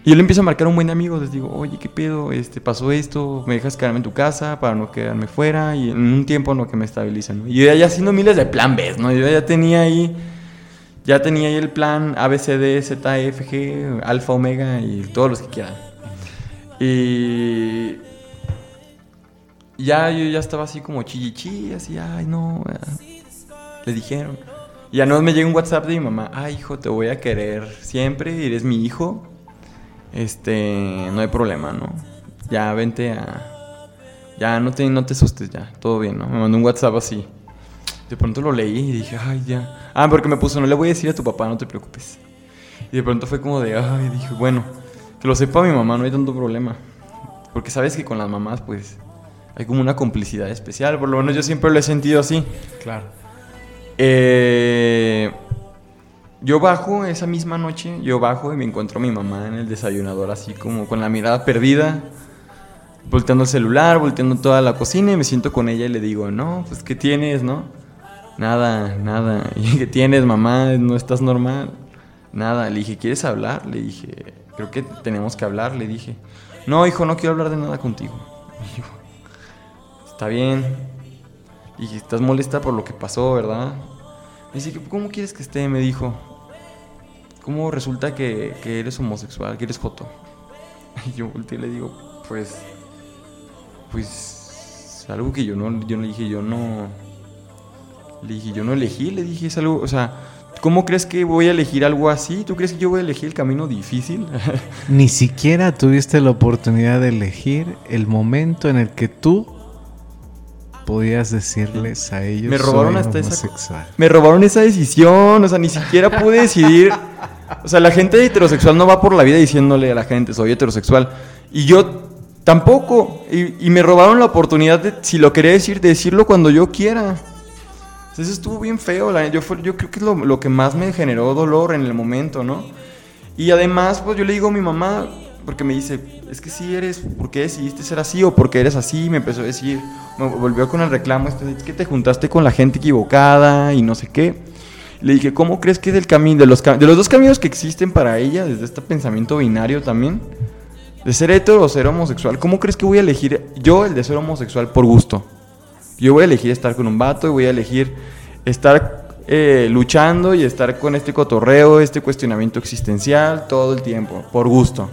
Y yo le empiezo a marcar a un buen amigo, les digo, oye, ¿qué pedo? Este, pasó esto, me dejas quedarme en tu casa para no quedarme fuera y en un tiempo no que me estabilicen. ¿no? Y yo ya haciendo miles de plan B, ¿no? Yo ya tenía ahí, ya tenía ahí el plan Z, F, G, Alfa, Omega y todos los que quieran. Y ya yo ya estaba así como chillichi, así, ay, no, eh, le dijeron. Y ya no me llega un WhatsApp de mi mamá, ay, hijo, te voy a querer siempre, eres mi hijo. Este, no hay problema, ¿no? Ya vente a. Ya no te, no te asustes, ya, todo bien, ¿no? Me mandó un WhatsApp así. De pronto lo leí y dije, ay, ya. Ah, porque me puso, no le voy a decir a tu papá, no te preocupes. Y de pronto fue como de, ay, dije, bueno, que lo sepa mi mamá, no hay tanto problema. Porque sabes que con las mamás, pues, hay como una complicidad especial. Por lo menos yo siempre lo he sentido así.
Claro.
Eh, yo bajo esa misma noche, yo bajo y me encuentro a mi mamá en el desayunador así como con la mirada perdida, volteando el celular, volteando toda la cocina y me siento con ella y le digo, no, pues ¿qué tienes, no? Nada, nada. Y ¿qué tienes, mamá? ¿No estás normal? Nada. Le dije, ¿quieres hablar? Le dije, creo que tenemos que hablar, le dije. No, hijo, no quiero hablar de nada contigo. Yo, está bien. Y dije, estás molesta por lo que pasó, ¿verdad? Me dice, ¿cómo quieres que esté? Me dijo. ¿Cómo resulta que, que eres homosexual, que eres joto? Y yo volteé y le digo, pues. Pues. Algo que yo no. Yo le dije, yo no. Le dije, yo no elegí, le dije, es algo. O sea, ¿cómo crees que voy a elegir algo así? ¿Tú crees que yo voy a elegir el camino difícil?
Ni siquiera tuviste la oportunidad de elegir el momento en el que tú podías decirles a ellos
Me robaron
"Soy
hasta esa co-
homosexual".
Me robaron esa decisión, o sea, ni siquiera pude decidir. O sea, la gente heterosexual no va por la vida diciéndole a la gente, soy heterosexual. Y yo tampoco. Y, y me robaron la oportunidad de, si lo quería decir, de decirlo cuando yo quiera. Eso estuvo bien feo. yo, fue- yo creo que es lo, que más me generó dolor en el momento, ¿no? Y además, pues yo le digo a mi mamá, porque me dice, es que si eres, ¿por qué decidiste ser así? ¿O por qué eres así? Y me empezó a decir, me volvió con el reclamo, este, es que te juntaste con la gente equivocada y no sé qué. Le dije, ¿cómo crees que es del camino, de los, de los dos caminos que existen para ella, desde este pensamiento binario también, de ser hetero o ser homosexual, ¿cómo crees que voy a elegir yo el de ser homosexual por gusto? Yo voy a elegir estar con un vato y voy a elegir estar eh, luchando y estar con este cotorreo, este cuestionamiento existencial todo el tiempo, por gusto.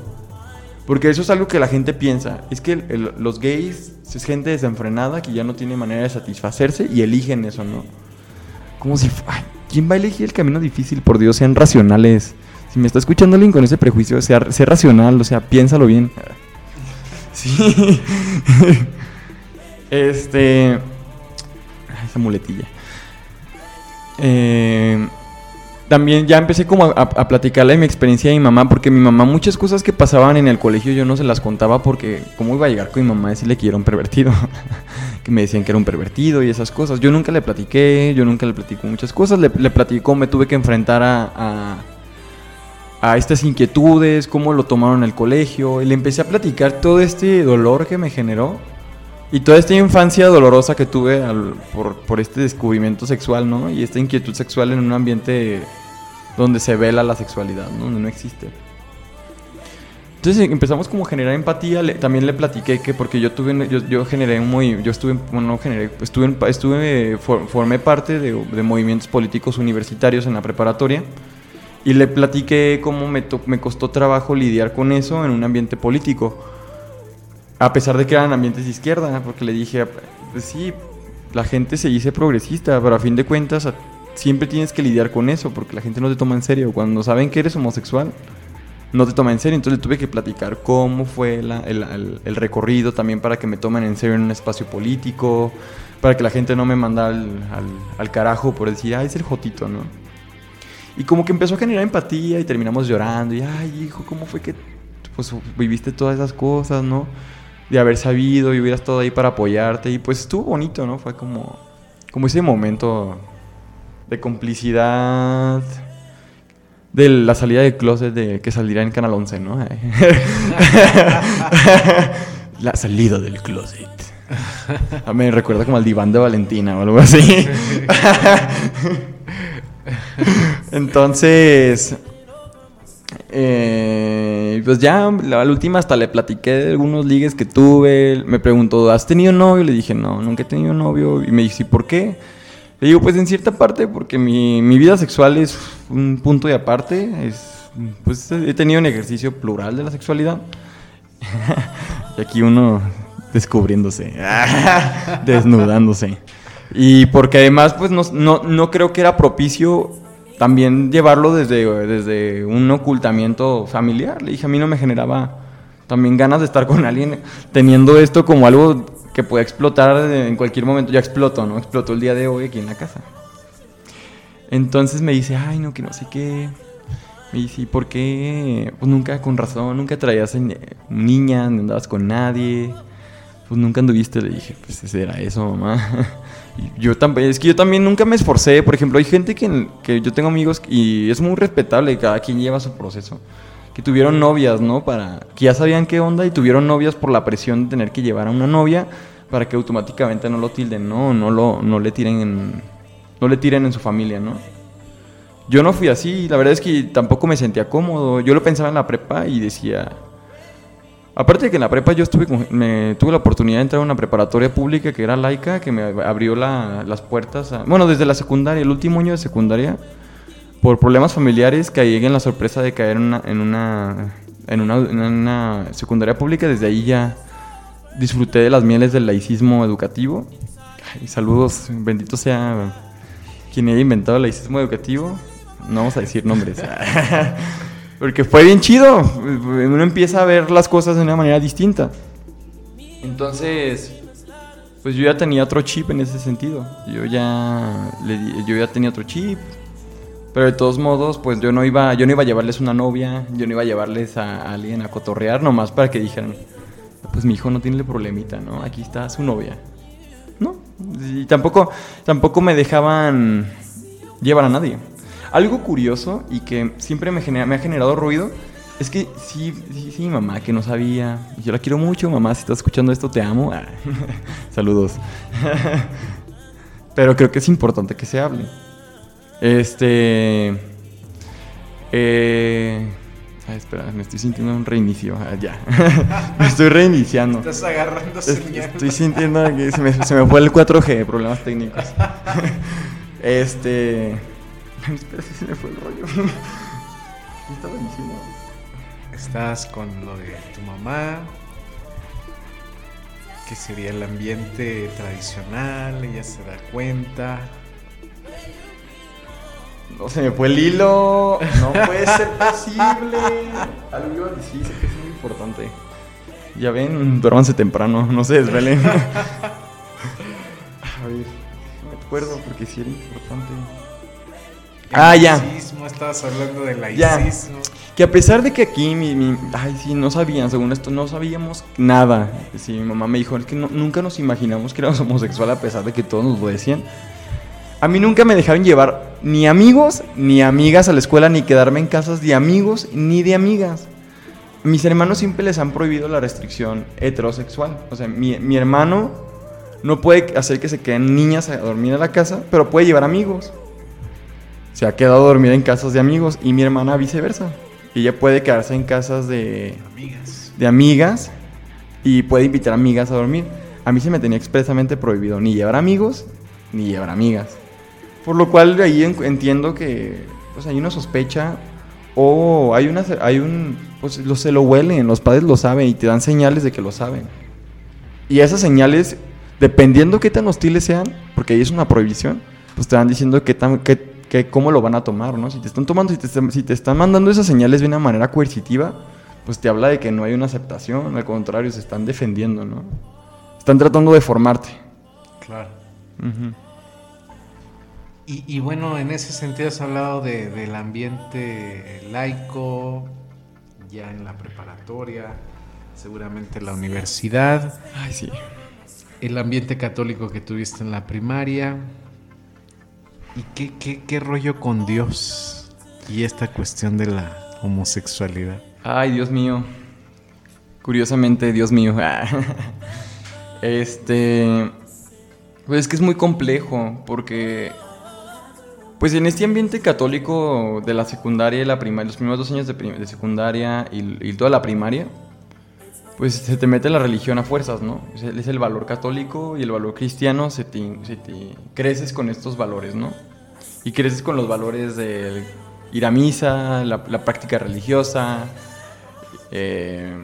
Porque eso es algo que la gente piensa. Es que el- el- los gays es gente desenfrenada que ya no tiene manera de satisfacerse y eligen eso, ¿no? Como si... ay, ¿Quién va a elegir el camino difícil? Por Dios, sean racionales. Si me está escuchando alguien con ese prejuicio, sea, sea racional, o sea, piénsalo bien. Sí. este... Esa muletilla. Eh, también ya empecé como a, a- platicarle mi experiencia de mi mamá, porque mi mamá muchas cosas que pasaban en el colegio yo no se las contaba porque cómo iba a llegar con mi mamá a decirle que era un pervertido, que me decían que era un pervertido y esas cosas. Yo nunca le platiqué, yo nunca le platico muchas cosas, le, le platico, me tuve que enfrentar a, a, a estas inquietudes, cómo lo tomaron el colegio, y le empecé a platicar todo este dolor que me generó. Y toda esta infancia dolorosa que tuve al- por, este descubrimiento sexual, ¿no? Y esta inquietud sexual en un ambiente donde se vela la sexualidad. Donde no existe. Entonces empezamos como a generar empatía. también le platiqué que porque yo tuve, yo, generé un yo estuve, bueno, no generé, estuve, estuve, for- formé parte de, de movimientos políticos universitarios en la preparatoria. Y le platiqué cómo me, to- me costó trabajo lidiar con eso en un ambiente político. A pesar de que eran ambientes de izquierda, porque le dije, pues sí, la gente se dice progresista, pero a fin de cuentas siempre tienes que lidiar con eso, porque la gente no te toma en serio. Cuando saben que eres homosexual, no te toma en serio. Entonces tuve que platicar cómo fue el, recorrido también para que me tomen en serio en un espacio político, para que la gente no me manda al, al- carajo por decir, ay, es el Jotito, ¿no? Y como que empezó a generar empatía y terminamos llorando. Y, ay, hijo, ¿cómo fue que pues, viviste todas esas cosas, ¿no? De haber sabido y hubieras estado ahí para apoyarte. Y pues estuvo bonito, ¿no? Fue como, como ese momento de complicidad. De la salida del closet de que saldría en Canal 11, ¿no? la salida del closet. Ah, Me recuerda como al diván de Valentina o algo así. Entonces, eh, pues ya, la, última hasta le platiqué de algunos ligues que tuve. Me preguntó, ¿has tenido novio? Le dije, no, nunca he tenido novio. Y me dice, ¿y por qué? Le digo, pues en cierta parte, porque mi, vida sexual es un punto de aparte. Es, pues he tenido un ejercicio plural de la sexualidad. y aquí uno descubriéndose, desnudándose. Y porque además, pues no, no, no creo que era propicio también llevarlo desde, desde un ocultamiento familiar. Le dije, a mí no me generaba también ganas de estar con alguien teniendo esto como algo que puede explotar en cualquier momento. Ya explotó, ¿no? Explotó el día de hoy aquí en la casa. Entonces me dice, ay, no, que no sé qué. Me dice, ¿y por qué? Pues nunca, con razón, nunca traías en- niña, no andabas con nadie. Pues nunca anduviste, le dije, pues era eso, mamá. Y yo también, es que yo también nunca me esforcé. Por ejemplo, hay gente que, que yo tengo amigos y es muy respetable, cada quien lleva su proceso. Que tuvieron novias, ¿no? Para, que ya sabían qué onda y tuvieron novias por la presión de tener que llevar a una novia para que automáticamente no lo tilden, ¿no? No, lo, no le tiren en, no le tiren en su familia, ¿no? Yo no fui así, la verdad es que tampoco me sentía cómodo. Yo lo pensaba en la prepa y decía. Aparte de que en la prepa yo estuve con- me, tuve la oportunidad de entrar a una preparatoria pública que era laica, que me abrió la- las puertas. a- bueno, desde la secundaria, el último año de secundaria, por problemas familiares, caí en la sorpresa de caer en una, en una, en una, en una secundaria pública. Desde ahí ya disfruté de las mieles del laicismo educativo. Saludos, bendito sea quien haya inventado el laicismo educativo. No vamos a decir nombres. Porque fue bien chido. Uno empieza a ver las cosas de una manera distinta. Entonces, pues yo ya tenía otro chip en ese sentido. Yo ya, le yo ya tenía otro chip. Pero de todos modos, pues yo no iba, yo no iba a llevarles una novia, yo no iba a llevarles a, alguien a cotorrear nomás para que dijeran, pues mi hijo no tiene problemita, ¿no? Aquí está su novia. No, y tampoco, tampoco me dejaban llevar a nadie. Algo curioso y que siempre me, genera- me ha generado ruido es que sí, sí, sí, mamá, que no sabía. Yo la quiero mucho, mamá, si estás escuchando esto, te amo. Ah, Saludos. Pero creo que es importante que se hable. Este. Eh. ah, espera, me estoy sintiendo un reinicio. Ah, ya. me estoy reiniciando.
Estás agarrando señal.
Estoy sintiendo que se me, se me fue el 4G, problemas técnicos. este. Espera, si se me fue el rollo. ¿Qué estaba diciendo?
Estás con lo de tu mamá, que sería el ambiente tradicional, ella se da cuenta.
No se me fue el hilo. No puede ser posible. Algo iba a decir, sé que es muy importante. Ya ven, duérmanse temprano, no se desvelen. A ver, me acuerdo porque sí era importante. Ah, ya.
Laicismo, estabas hablando de
Ya.
laicismo.
Que a pesar de que aquí, mi, mi- ay, sí, no sabían, según esto, no sabíamos nada. Sí, mi mamá me dijo, es que no- nunca nos imaginamos que éramos homosexuales a pesar de que todos nos lo decían. A mí nunca me dejaron llevar ni amigos ni amigas a la escuela, ni quedarme en casas de amigos ni de amigas. Mis hermanos siempre les han prohibido la restricción heterosexual. O sea, mi, mi hermano no puede hacer que se queden niñas a dormir en la casa, pero puede llevar amigos. Se ha quedado a dormir en casas de amigos y mi hermana viceversa. Ella puede quedarse en casas de,
Amigas.
de amigas y puede invitar amigas a dormir. A mí se me tenía expresamente prohibido ni llevar amigos ni llevar amigas. Por lo cual de ahí en- entiendo que pues hay una sospecha o hay una hay un pues lo, se lo huelen, los padres lo saben y te dan señales de que lo saben. Y esas señales dependiendo qué tan hostiles sean, porque ahí es una prohibición, pues te van diciendo qué tan qué, qué- cómo lo van a tomar, ¿no? Si te están tomando si te están, si te están mandando esas señales de una manera coercitiva, pues te habla de que no hay una aceptación, al contrario, se están defendiendo, ¿no? Están tratando de formarte.
Claro.
Ujú.
Y, y bueno, en ese sentido has hablado de- del ambiente laico, ya en la preparatoria, seguramente en la universidad,
Ay, sí.
el ambiente católico que tuviste en la primaria. ¿Y qué, qué, qué rollo con Dios y esta cuestión de la homosexualidad?
Ay, Dios mío. Curiosamente, Dios mío. este. Pues es que es muy complejo, porque. Pues en este ambiente católico de la secundaria y la primaria, los primeros dos años de, de secundaria y, y toda la primaria, pues se te mete la religión a fuerzas, ¿no? Es el, valor católico y el valor cristiano, se te, creces con estos valores, ¿no? Y creces con los valores de ir a misa, la, práctica religiosa, eh,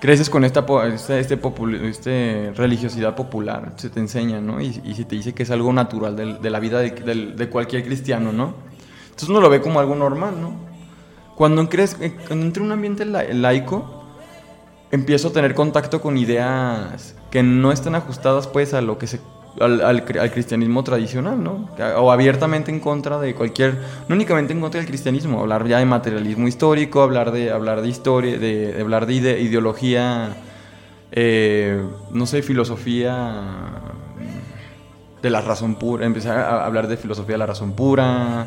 creces con esta, po- este, este religiosidad popular, se te enseña, ¿no? Y, y se te dice que es algo natural de, la vida de, de cualquier cristiano, ¿no? Entonces uno lo ve como algo normal, ¿no? Cuando, crees, cuando entro en un ambiente la- laico, empiezo a tener contacto con ideas que no están ajustadas pues a lo que se al cristianismo tradicional, ¿no? O abiertamente en contra de cualquier, no únicamente en contra del cristianismo, hablar ya de materialismo histórico, hablar de hablar de historia, de, de hablar de ide- ideología, eh, no sé, filosofía de la razón pura, empezar a hablar de filosofía de la razón pura.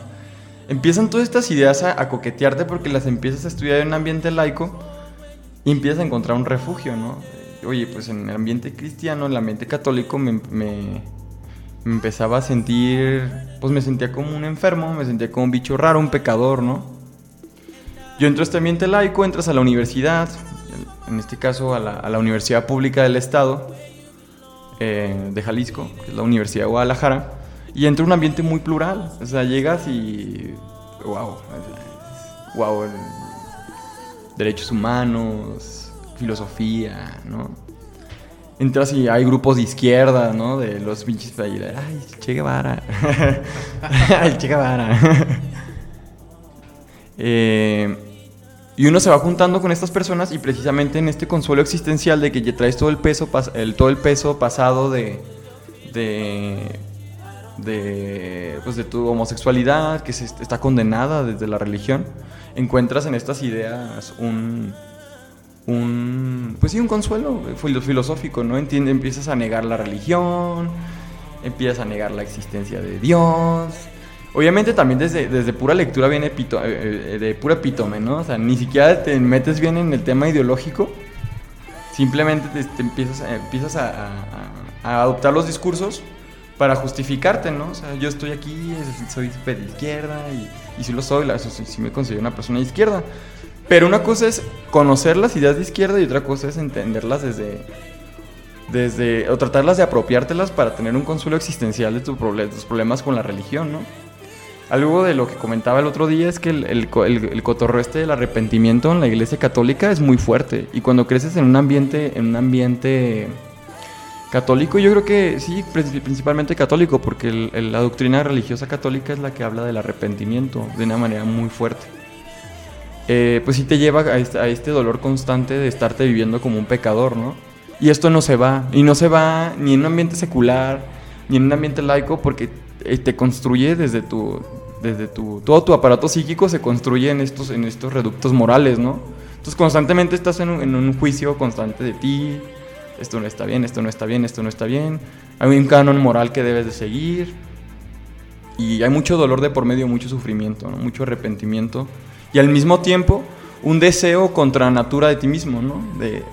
Empiezan todas estas ideas a, coquetearte porque las empiezas a estudiar en un ambiente laico y empiezas a encontrar un refugio, ¿no? Oye, pues en el ambiente cristiano, en el ambiente católico, me, empezaba a sentir, pues me sentía como un enfermo, me sentía como un bicho raro, un pecador, ¿no? Yo entro a este ambiente laico, entras a la universidad, en este caso a la, a la Universidad Pública del Estado eh, de Jalisco, que es la Universidad de Guadalajara, y entra un ambiente muy plural. O sea, llegas y. ¡Wow! ¡Wow! Derechos humanos, filosofía, ¿no? Entras y hay grupos de izquierda, ¿no? De los pinches de, ¡Ay, Che Guevara! ¡Ay, Che Guevara! Eh, y uno se va juntando con estas personas y precisamente en este consuelo existencial de que traes todo el peso, el, todo el peso pasado de, de, de, pues de tu homosexualidad, que se, está condenada desde la religión, encuentras en estas ideas un, un pues sí, un consuelo filo- filosófico, ¿no? Entiende, empiezas a negar la religión, empiezas a negar la existencia de Dios. Obviamente también desde, desde pura lectura viene eh, eh, de pura epítome, ¿no? O sea, ni siquiera te metes bien en el tema ideológico, simplemente te, empiezas, a, empiezas a adoptar los discursos para justificarte, ¿no? O sea, yo estoy aquí, soy de izquierda y, y sí lo soy, la, sí, sí me considero una persona de izquierda. Pero una cosa es conocer las ideas de izquierda y otra cosa es entenderlas desde, desde o tratarlas de apropiártelas para tener un consuelo existencial de, tu de tus problemas con la religión, ¿no? Algo de lo que comentaba el otro día es que el, el, el- el cotorreo este del arrepentimiento en la iglesia católica es muy fuerte. Y cuando creces en un ambiente, en un ambiente católico, yo creo que sí, princi- principalmente católico, porque el- el- la doctrina religiosa católica es la que habla del arrepentimiento de una manera muy fuerte. Eh, pues sí te lleva a este, a este dolor constante de estarte viviendo como un pecador, ¿no? Y esto no se va, y no se va ni en un ambiente secular, ni en un ambiente laico, porque eh, te construye desde tu, desde tu, todo tu aparato psíquico se construye en estos, en estos reductos morales, ¿no? Entonces constantemente estás en un, en un juicio constante de ti, esto no está bien, esto no está bien, esto no está bien, hay un canon moral que debes de seguir, y hay mucho dolor de por medio, mucho sufrimiento, mucho arrepentimiento, y al mismo tiempo un deseo contra natura de ti mismo, ¿no? De,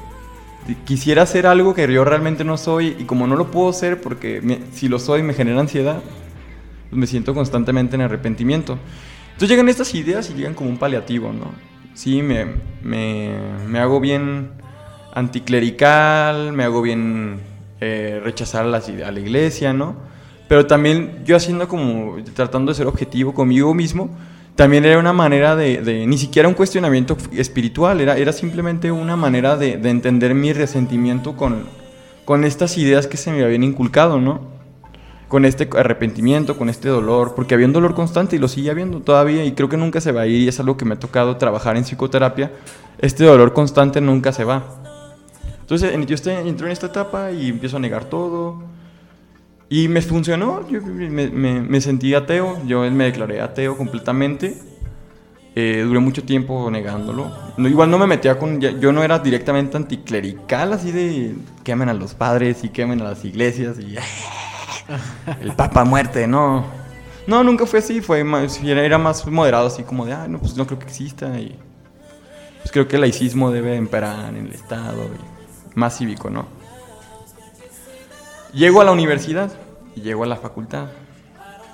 quisiera hacer algo que yo realmente no soy y como no lo puedo ser porque si lo soy me genera ansiedad, pues me siento constantemente en arrepentimiento. Entonces llegan estas ideas y llegan como un paliativo, ¿no? Sí, me, me, me hago bien anticlerical, me hago bien eh, rechazar a la, a la iglesia, ¿no? Pero también yo haciendo como, tratando de ser objetivo conmigo mismo, también era una manera de, de- ni siquiera un cuestionamiento espiritual, era, era simplemente una manera de, de entender mi resentimiento con, con estas ideas que se me habían inculcado, ¿no? Con este arrepentimiento, con este dolor, porque había un dolor constante y lo sigue habiendo todavía y creo que nunca se va a ir y es algo que me ha tocado trabajar en psicoterapia, este dolor constante nunca se va. Entonces en- yo estoy, entro en esta etapa y empiezo a negar todo. Y me funcionó, yo me, sentí ateo, yo me declaré ateo completamente. Eh, duré mucho tiempo negándolo. Igual no me metía con. Yo no era directamente anticlerical, así de quemen a los padres y quemen a las iglesias y. el papa muerte, no. No, nunca fue así, fue más, era más moderado, así como de, ah, no, pues no creo que exista. Y pues creo que el laicismo debe imperar en el Estado, más cívico, ¿no? Llego a la universidad llego a la facultad.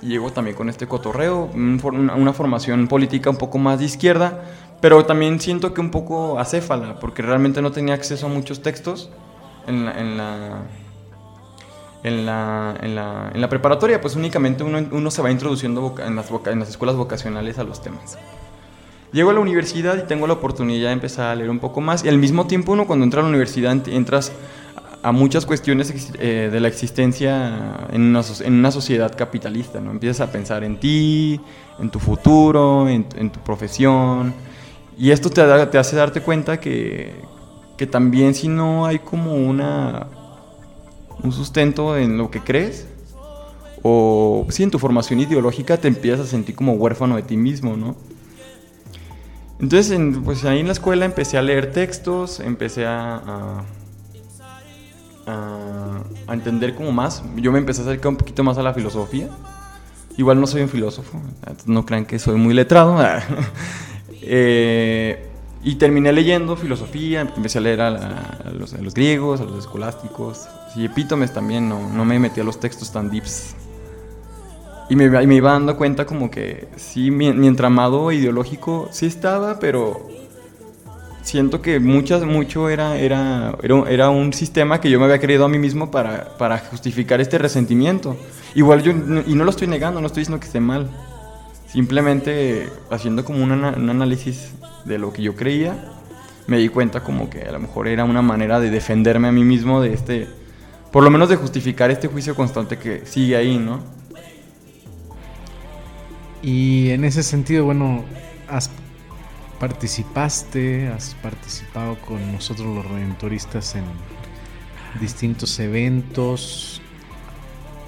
Llego también con este cotorreo, una, formación política un poco más de izquierda, pero también siento que un poco acéfala, porque realmente no tenía acceso a muchos textos en la, en la, en la, en la, preparatoria, pues únicamente uno, uno se va introduciendo en, las en las escuelas vocacionales a los temas. Llego a la universidad y tengo la oportunidad de empezar a leer un poco más. Y al mismo tiempo uno cuando entra a la universidad ent- entras a muchas cuestiones eh, de la existencia en una, sociedad capitalista, ¿no? Empiezas a pensar en ti, en tu futuro, en, tu profesión. Y esto te, hace darte cuenta que, que también si no hay como una, un sustento en lo que crees, o sí, en tu formación ideológica te empiezas a sentir como huérfano de ti mismo, ¿no? Entonces, en- pues ahí en la escuela empecé a leer textos, empecé a, a, entender como más. Yo me empecé a acercar un poquito más a la filosofía. Igual no soy un filósofo, no crean que soy muy letrado. Eh, y terminé leyendo filosofía, empecé a leer a, la- los griegos, a los escolásticos. Y epítomes también, no, no me metí a los textos tan deeps. Y me, y me iba dando cuenta como que sí, mi, mi entramado ideológico sí estaba, pero siento que muchas, mucho era, era, era, un- sistema que yo me había creído a mí mismo para, para justificar este resentimiento. Igual yo, y no lo estoy negando, no estoy diciendo que esté mal. Simplemente haciendo como un, un análisis de lo que yo creía, me di cuenta como que a lo mejor era una manera de defenderme a mí mismo de este, por lo menos de justificar este juicio constante que sigue ahí, ¿no?
Y en ese sentido, bueno, has participaste, has participado con nosotros los redentoristas en distintos eventos.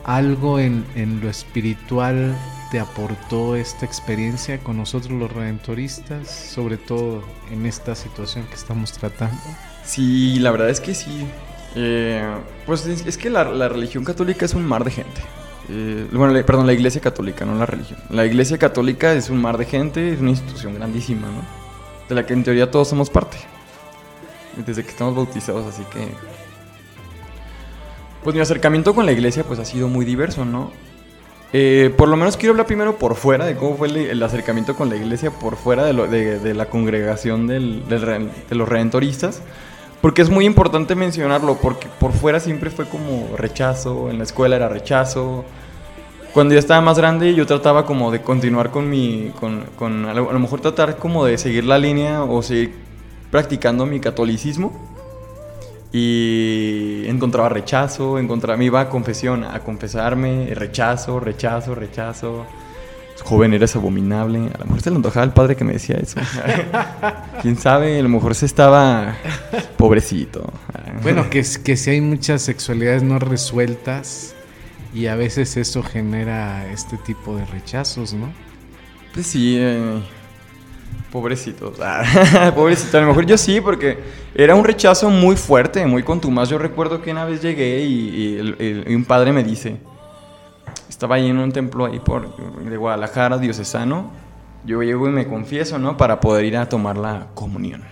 ¿Algo en, en lo espiritual te aportó esta experiencia con nosotros los redentoristas? Sobre todo en esta situación que estamos tratando.
Sí, la verdad es que sí. Eh, pues es, es que la, la religión católica es un mar de gente. Eh, bueno, la- perdón, la iglesia católica, no la religión. La iglesia católica es un mar de gente, es una institución grandísima, ¿no? De la que en teoría todos somos parte. Desde que estamos bautizados, así que... Pues mi acercamiento con la iglesia pues ha sido muy diverso, ¿no? Eh, por lo menos quiero hablar primero por fuera de cómo fue el, el acercamiento con la iglesia, por fuera de, lo- de- de la congregación del- del de los redentoristas. Porque es muy importante mencionarlo, porque por fuera siempre fue como rechazo, en la escuela era rechazo. Cuando yo estaba más grande yo trataba como de continuar con mi, con, con a, lo, a lo mejor tratar como de seguir la línea o seguir practicando mi catolicismo. Y encontraba rechazo, encontraba, me iba a confesión, a confesarme, rechazo, rechazo, rechazo. Joven, eres abominable. A lo mejor se le antojaba al padre que me decía eso. Quién sabe, a lo mejor se estaba pobrecito.
Bueno, que, que si hay muchas sexualidades no resueltas y a veces eso genera este tipo de rechazos, ¿no?
Pues sí, eh, pobrecito. Pobrecito, a lo mejor yo sí, porque era un rechazo muy fuerte, muy contumaz. Yo recuerdo que una vez llegué y, y y un padre me dice, estaba ahí en un templo ahí por, de Guadalajara, diocesano. Yo llego y me confieso, ¿no? Para poder ir a tomar la comunión.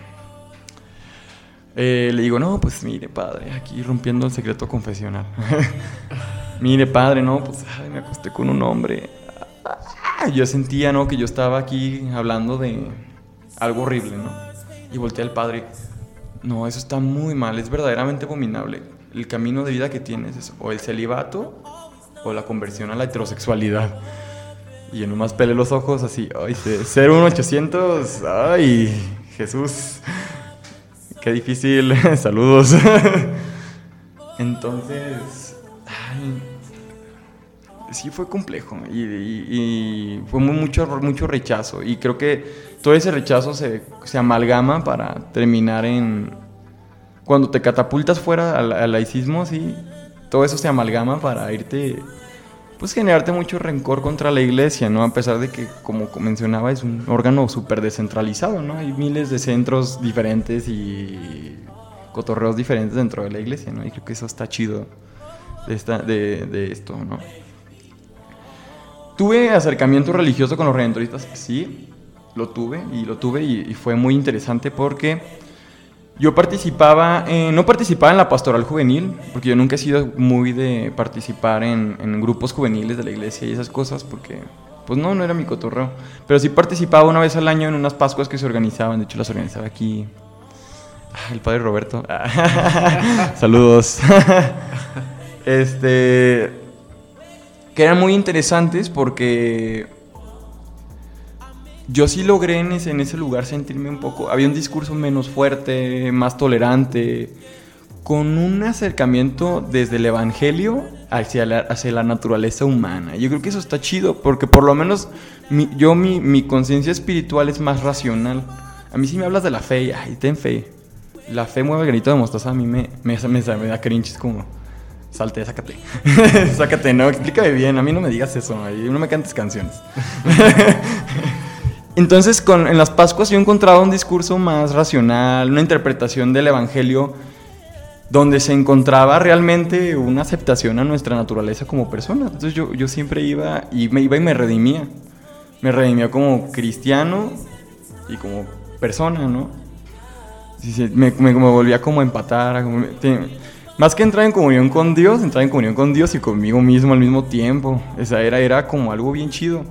Eh, le digo, no, pues mire, padre, aquí rompiendo el secreto confesional. mire, padre, no, pues me acosté con un hombre. ¡ah! Yo sentía, ¿no? Que yo estaba aquí hablando de algo horrible, ¿no? Y volteé al padre. No, eso está muy mal, es verdaderamente abominable. El camino de vida que tienes es o el celibato o la conversión a la heterosexualidad. Y yo nomás pelé los ojos así, ay, ce- 01800, ay, Jesús, qué difícil, saludos. Entonces, ay, sí fue complejo y, y- y fue muy- mucho, mucho rechazo. Y creo que todo ese rechazo se, se amalgama para terminar en... Cuando te catapultas fuera al, al laicismo, sí, todo eso se amalgama para irte... Pues generarte mucho rencor contra la iglesia, ¿no? A pesar de que, como mencionaba, es un órgano súper descentralizado, ¿no? Hay miles de centros diferentes y cotorreos diferentes dentro de la iglesia, ¿no? Y creo que eso está chido de, esta, de, de esto, ¿no? Tuve acercamiento religioso con los redentoristas, sí, lo tuve y lo tuve y, y fue muy interesante porque yo participaba, en- no participaba en la pastoral juvenil, porque yo nunca he sido muy de participar en, en grupos juveniles de la iglesia y esas cosas, porque pues no, no era mi cotorreo. Pero sí participaba una vez al año en unas pascuas que se organizaban, de hecho las organizaba aquí ah, el padre Roberto. Saludos. este que eran muy interesantes porque yo sí logré en ese, en ese lugar sentirme un poco, había un discurso menos fuerte, más tolerante, con un acercamiento desde el Evangelio hacia la, hacia la naturaleza humana. Yo creo que eso está chido, porque por lo menos mi- yo mi, mi conciencia espiritual es más racional. A mí sí me hablas de la fe, ay, ten fe. La fe mueve el granito de mostaza, a mí me, me, me, me da cringe, es como... Salte, sácate. sácate, no, explícame bien. A mí no me digas eso, no me cantes canciones. Entonces, con, en las Pascuas yo encontraba un discurso más racional, una interpretación del Evangelio donde se encontraba realmente una aceptación a nuestra naturaleza como persona. Entonces yo, siempre iba y me iba y me redimía. Me redimía como cristiano y como persona, ¿no? Me, me, me volvía como a empatar. como- te- más que entrar en comunión con Dios, entrar en comunión con Dios y conmigo mismo al mismo tiempo. Esa era, era como algo bien chido.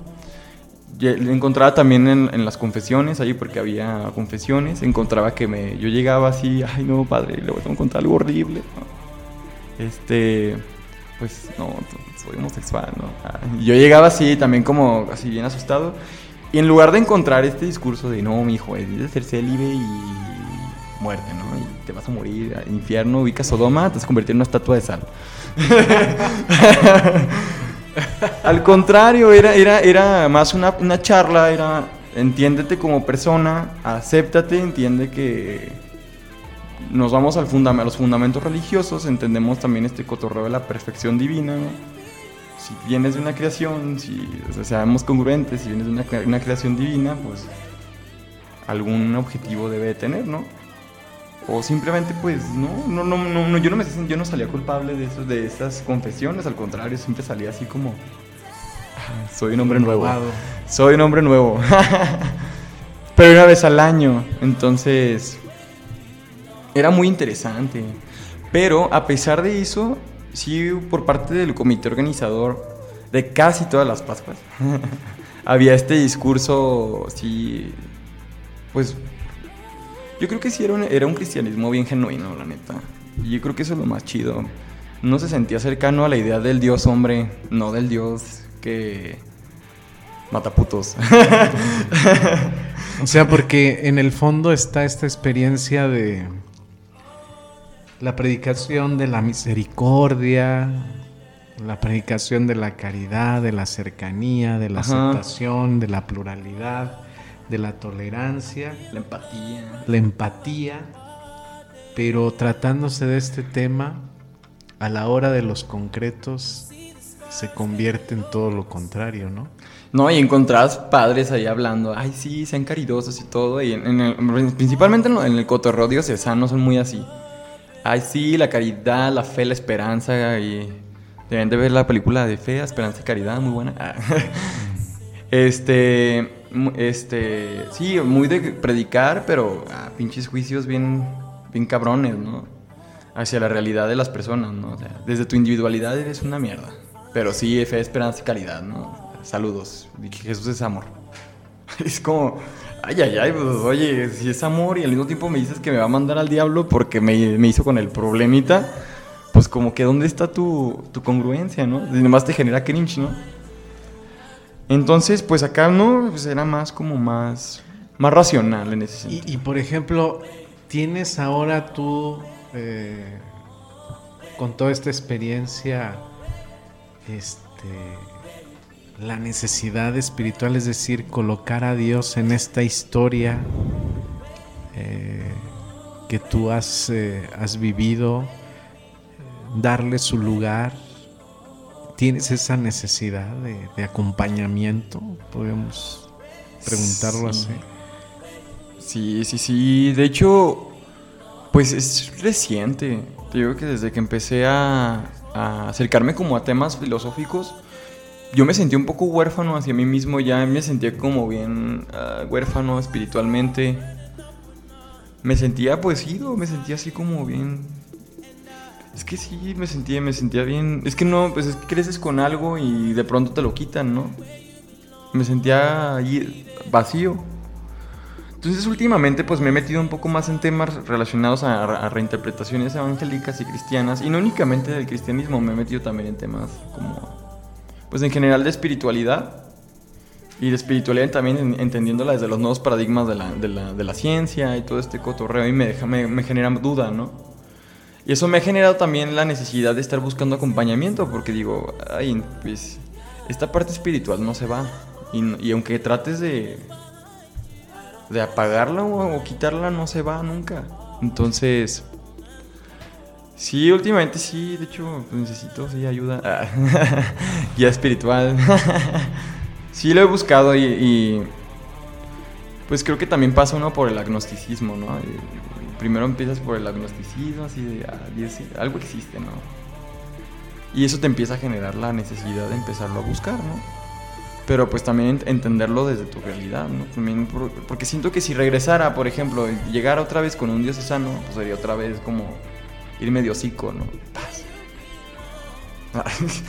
Encontraba también en, en las confesiones, ahí porque había confesiones, encontraba que me, yo llegaba así, ay no, padre, le voy a contar algo horrible. ¿no? Este, pues no, soy homosexual, ¿no? Ah, yo llegaba así, también como así bien asustado. Y en lugar de encontrar este discurso de, no, mi hijo, debes de ser célibe y muerte, ¿no? Y te vas a morir, al infierno, ubicas Sodoma, te vas a convertir en una estatua de sal. Al contrario, era, era, era más una, una charla, era entiéndete como persona, acéptate, entiende que nos vamos al a los fundamentos religiosos, entendemos también este cotorreo de la perfección divina, ¿no? Si vienes de una creación, si o sea, seamos congruentes, si vienes de una, una creación divina, pues algún objetivo debe de tener, ¿no? O simplemente, pues, no, no, no, no, no, yo no me yo no salía culpable de esos, de esas confesiones, al contrario, siempre salía así como "Ah, soy un hombre nuevo. Soy un hombre nuevo. Pero una vez al año, entonces era muy interesante. Pero a pesar de eso, sí por parte del comité organizador de casi todas las Pascuas, había este discurso, sí, pues yo creo que sí era un, era un cristianismo bien genuino, la neta. Y yo creo que eso es lo más chido. No se sentía cercano a la idea del Dios hombre, no del Dios que mata putos.
O sea, porque en el fondo está esta experiencia de la predicación de la misericordia, la predicación de la caridad, de la cercanía, de la
Ajá.
aceptación, de la pluralidad, de la tolerancia,
la empatía.
la empatía, pero tratándose de este tema, a la hora de los concretos se convierte en todo lo contrario, ¿no?
No, y encontrabas padres ahí hablando, ay, sí, sean caridosos y todo. Y en, en el- principalmente en, lo- en el cotorreo diocesano son muy así. Ay, sí, la caridad, la fe, la esperanza. Y deben de ver la película de fe, esperanza y caridad, muy buena. Este, este, sí, muy de predicar, pero ah, pinches juicios bien, bien cabrones, ¿no? Hacia la realidad de las personas, ¿no? O sea, desde tu individualidad eres una mierda. Pero sí, fe, esperanza y caridad, ¿no? saludos. Jesús es amor. Es como, ay, ay, ay, pues, oye, si es amor y al mismo tiempo me dices que me va a mandar al diablo porque me, me hizo con el problemita, pues como que dónde está tu, tu congruencia, ¿no? Y nomás te genera cringe, ¿no? Entonces, pues acá no, pues era más como más, más racional en ese sentido.
Y, y, por ejemplo, ¿tienes ahora tú, eh, con toda esta experiencia, este, la necesidad espiritual, es decir, colocar a Dios en esta historia eh, que tú has, eh, has vivido, darle su lugar? ¿Tienes esa necesidad de, de acompañamiento? Podemos preguntarlo
Sí.
así.
Sí, sí, sí. De hecho, pues es reciente. Te digo que desde que empecé a, a acercarme como a temas filosóficos, yo me sentí un poco huérfano hacia mí mismo. Ya me sentía como bien ah, huérfano espiritualmente. Me sentía pues ido, me sentía así como bien. Es que sí, me sentía, me sentía bien. Es que no, pues es que creces con algo y de pronto te lo quitan, ¿no? Me sentía vacío. Entonces últimamente pues me he metido un poco más en temas relacionados a, reinterpretaciones evangélicas y cristianas y no únicamente del cristianismo, me he metido también en temas como pues en general de espiritualidad y de espiritualidad también en- entendiéndola desde los nuevos paradigmas de la, ciencia y todo este cotorreo y me, me, me genera duda, ¿no? Y eso me ha generado también la necesidad de estar buscando acompañamiento porque digo, ay, pues esta parte espiritual no se va y, aunque trates de de apagarla o, quitarla no se va nunca. Entonces, sí, últimamente sí, de hecho, pues, necesito sí ayuda. Ah, Guía espiritual. sí, lo he buscado y, pues creo que también pasa uno por el agnosticismo, ¿no? Primero empiezas por el agnosticismo, así de, ah, algo existe, ¿no? Y eso te empieza a generar la necesidad de empezarlo a buscar, ¿no? Pero pues también ent- entenderlo desde tu realidad, ¿no? También por- porque siento que si regresara, por ejemplo, y llegara otra vez con un dios sano, pues sería otra vez como ir medio hocico, ¿no? Paz.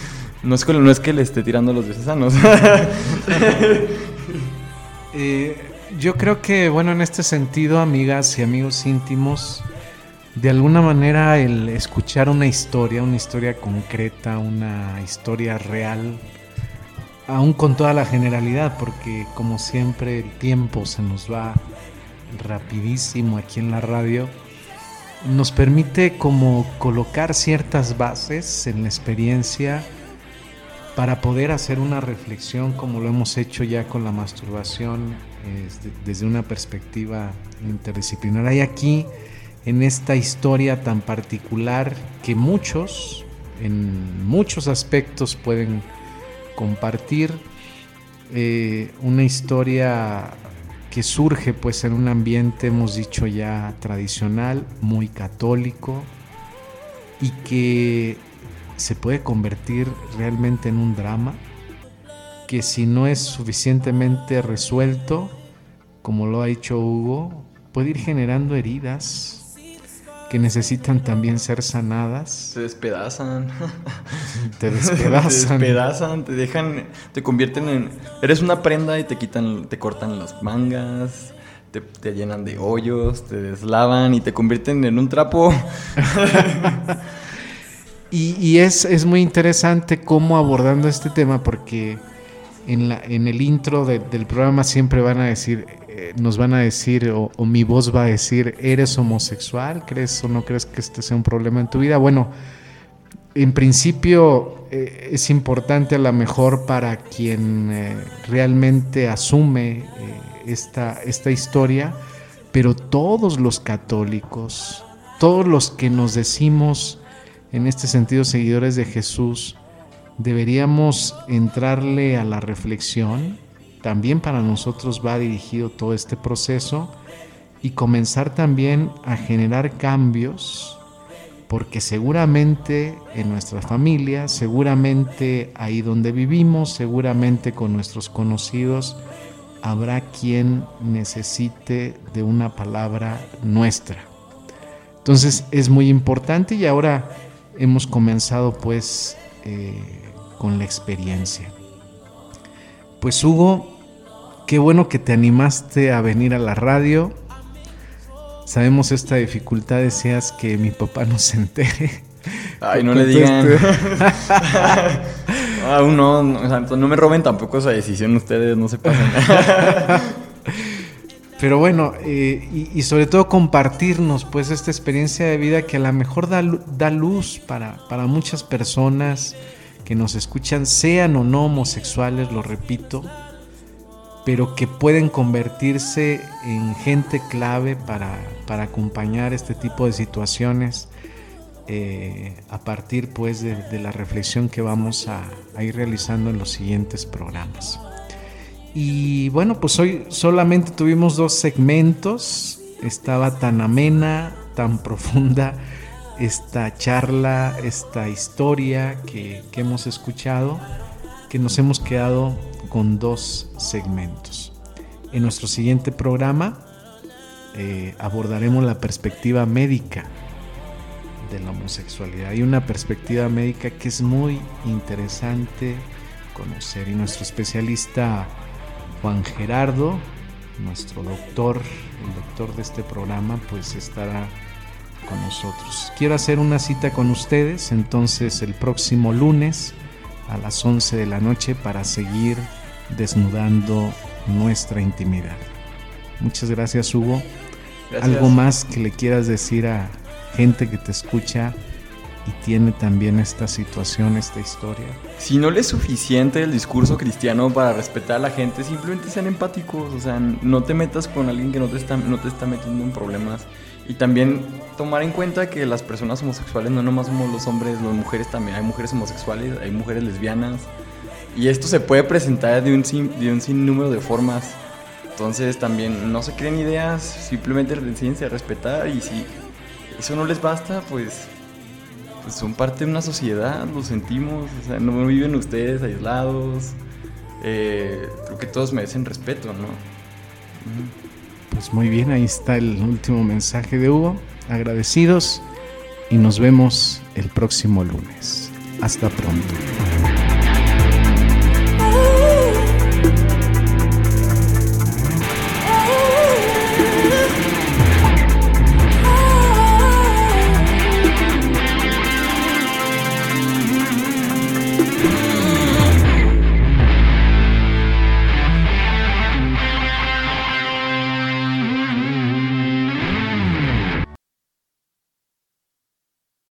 No es, que, le esté tirando los dioses sanos.
Eh, yo creo que, bueno, en este sentido, amigas y amigos íntimos, de alguna manera el escuchar una historia, una historia concreta, una historia real, aún con toda la generalidad, porque como siempre el tiempo se nos va rapidísimo aquí en la radio, nos permite como colocar ciertas bases en la experiencia para poder hacer una reflexión como lo hemos hecho ya con la masturbación desde, desde una perspectiva interdisciplinar. Hay aquí en esta historia tan particular que muchos, en muchos aspectos pueden compartir, eh, una historia que surge pues en un ambiente, hemos dicho ya, tradicional, muy católico, y que se puede convertir realmente en un drama que si no es suficientemente resuelto, como lo ha dicho Hugo, puede ir generando heridas que necesitan también ser sanadas.
Se despedazan.
Te despedazan.
te despedazan, te dejan, te convierten en... Eres una prenda y te quitan, te cortan las mangas, te, te llenan de hoyos, te deslavan y te convierten en un trapo.
Y, y es, es muy interesante cómo abordando este tema, porque en, la, en el intro de- del programa siempre van a decir, nos van a decir, o, o mi voz va a decir, ¿eres homosexual? ¿Crees o no crees que este sea un problema en tu vida? Bueno, en principio eh, es importante a lo mejor para quien eh, realmente asume eh, esta, esta historia, pero todos los católicos, todos los que nos decimos en este sentido seguidores de Jesús, deberíamos entrarle a la reflexión. También para nosotros va dirigido todo este proceso y comenzar también a generar cambios, porque seguramente en nuestra familia, seguramente ahí donde vivimos, seguramente con nuestros conocidos, habrá quien necesite de una palabra nuestra. Entonces es muy importante y ahora hemos comenzado pues eh, con la experiencia. Pues Hugo, qué bueno que te animaste a venir a la radio. Sabemos esta dificultad, decías que mi papá no se entere.
Ay, no le digan.
conteste.
Aún no, no, o sea, no me roben tampoco esa decisión ustedes, no se pasen.
Pero bueno, eh, y, y sobre todo compartirnos pues esta experiencia de vida que a lo mejor da, da luz para, para muchas personas que nos escuchan, sean o no homosexuales, lo repito, pero que pueden convertirse en gente clave para, para acompañar este tipo de situaciones eh, a partir pues de, de la reflexión que vamos a, a ir realizando en los siguientes programas. Y bueno, pues hoy solamente tuvimos dos segmentos. Estaba tan amena, tan profunda esta charla, esta historia que, que hemos escuchado, que nos hemos quedado con dos segmentos. En nuestro siguiente programa eh, abordaremos la perspectiva médica de la homosexualidad. Hay una perspectiva médica que es muy interesante conocer y nuestro especialista Juan Gerardo, nuestro doctor, el doctor de este programa, pues estará con nosotros. Quiero hacer una cita con ustedes entonces el próximo lunes a las 11 de la noche para seguir desnudando nuestra intimidad. Muchas gracias Hugo.
Gracias.
¿Algo más que le quieras decir a gente que te escucha y tiene también esta situación, esta historia?
Si no le es suficiente el discurso cristiano para respetar a la gente, simplemente sean empáticos, o sea, no te metas con alguien que no te está, no te está metiendo en problemas. Y también tomar en cuenta que las personas homosexuales no nomás somos los hombres, las mujeres también, hay mujeres homosexuales, hay mujeres lesbianas. Y esto se puede presentar de un, sin, de un sinnúmero de formas. Entonces también no se creen ideas, simplemente enséñense a respetar y si eso no les basta, pues pues son parte de una sociedad, lo sentimos, o sea, no viven ustedes aislados. Eh, creo que todos merecen respeto, ¿no?
Pues muy bien, ahí está el último mensaje de Hugo. Agradecidos y nos vemos el próximo lunes. Hasta pronto.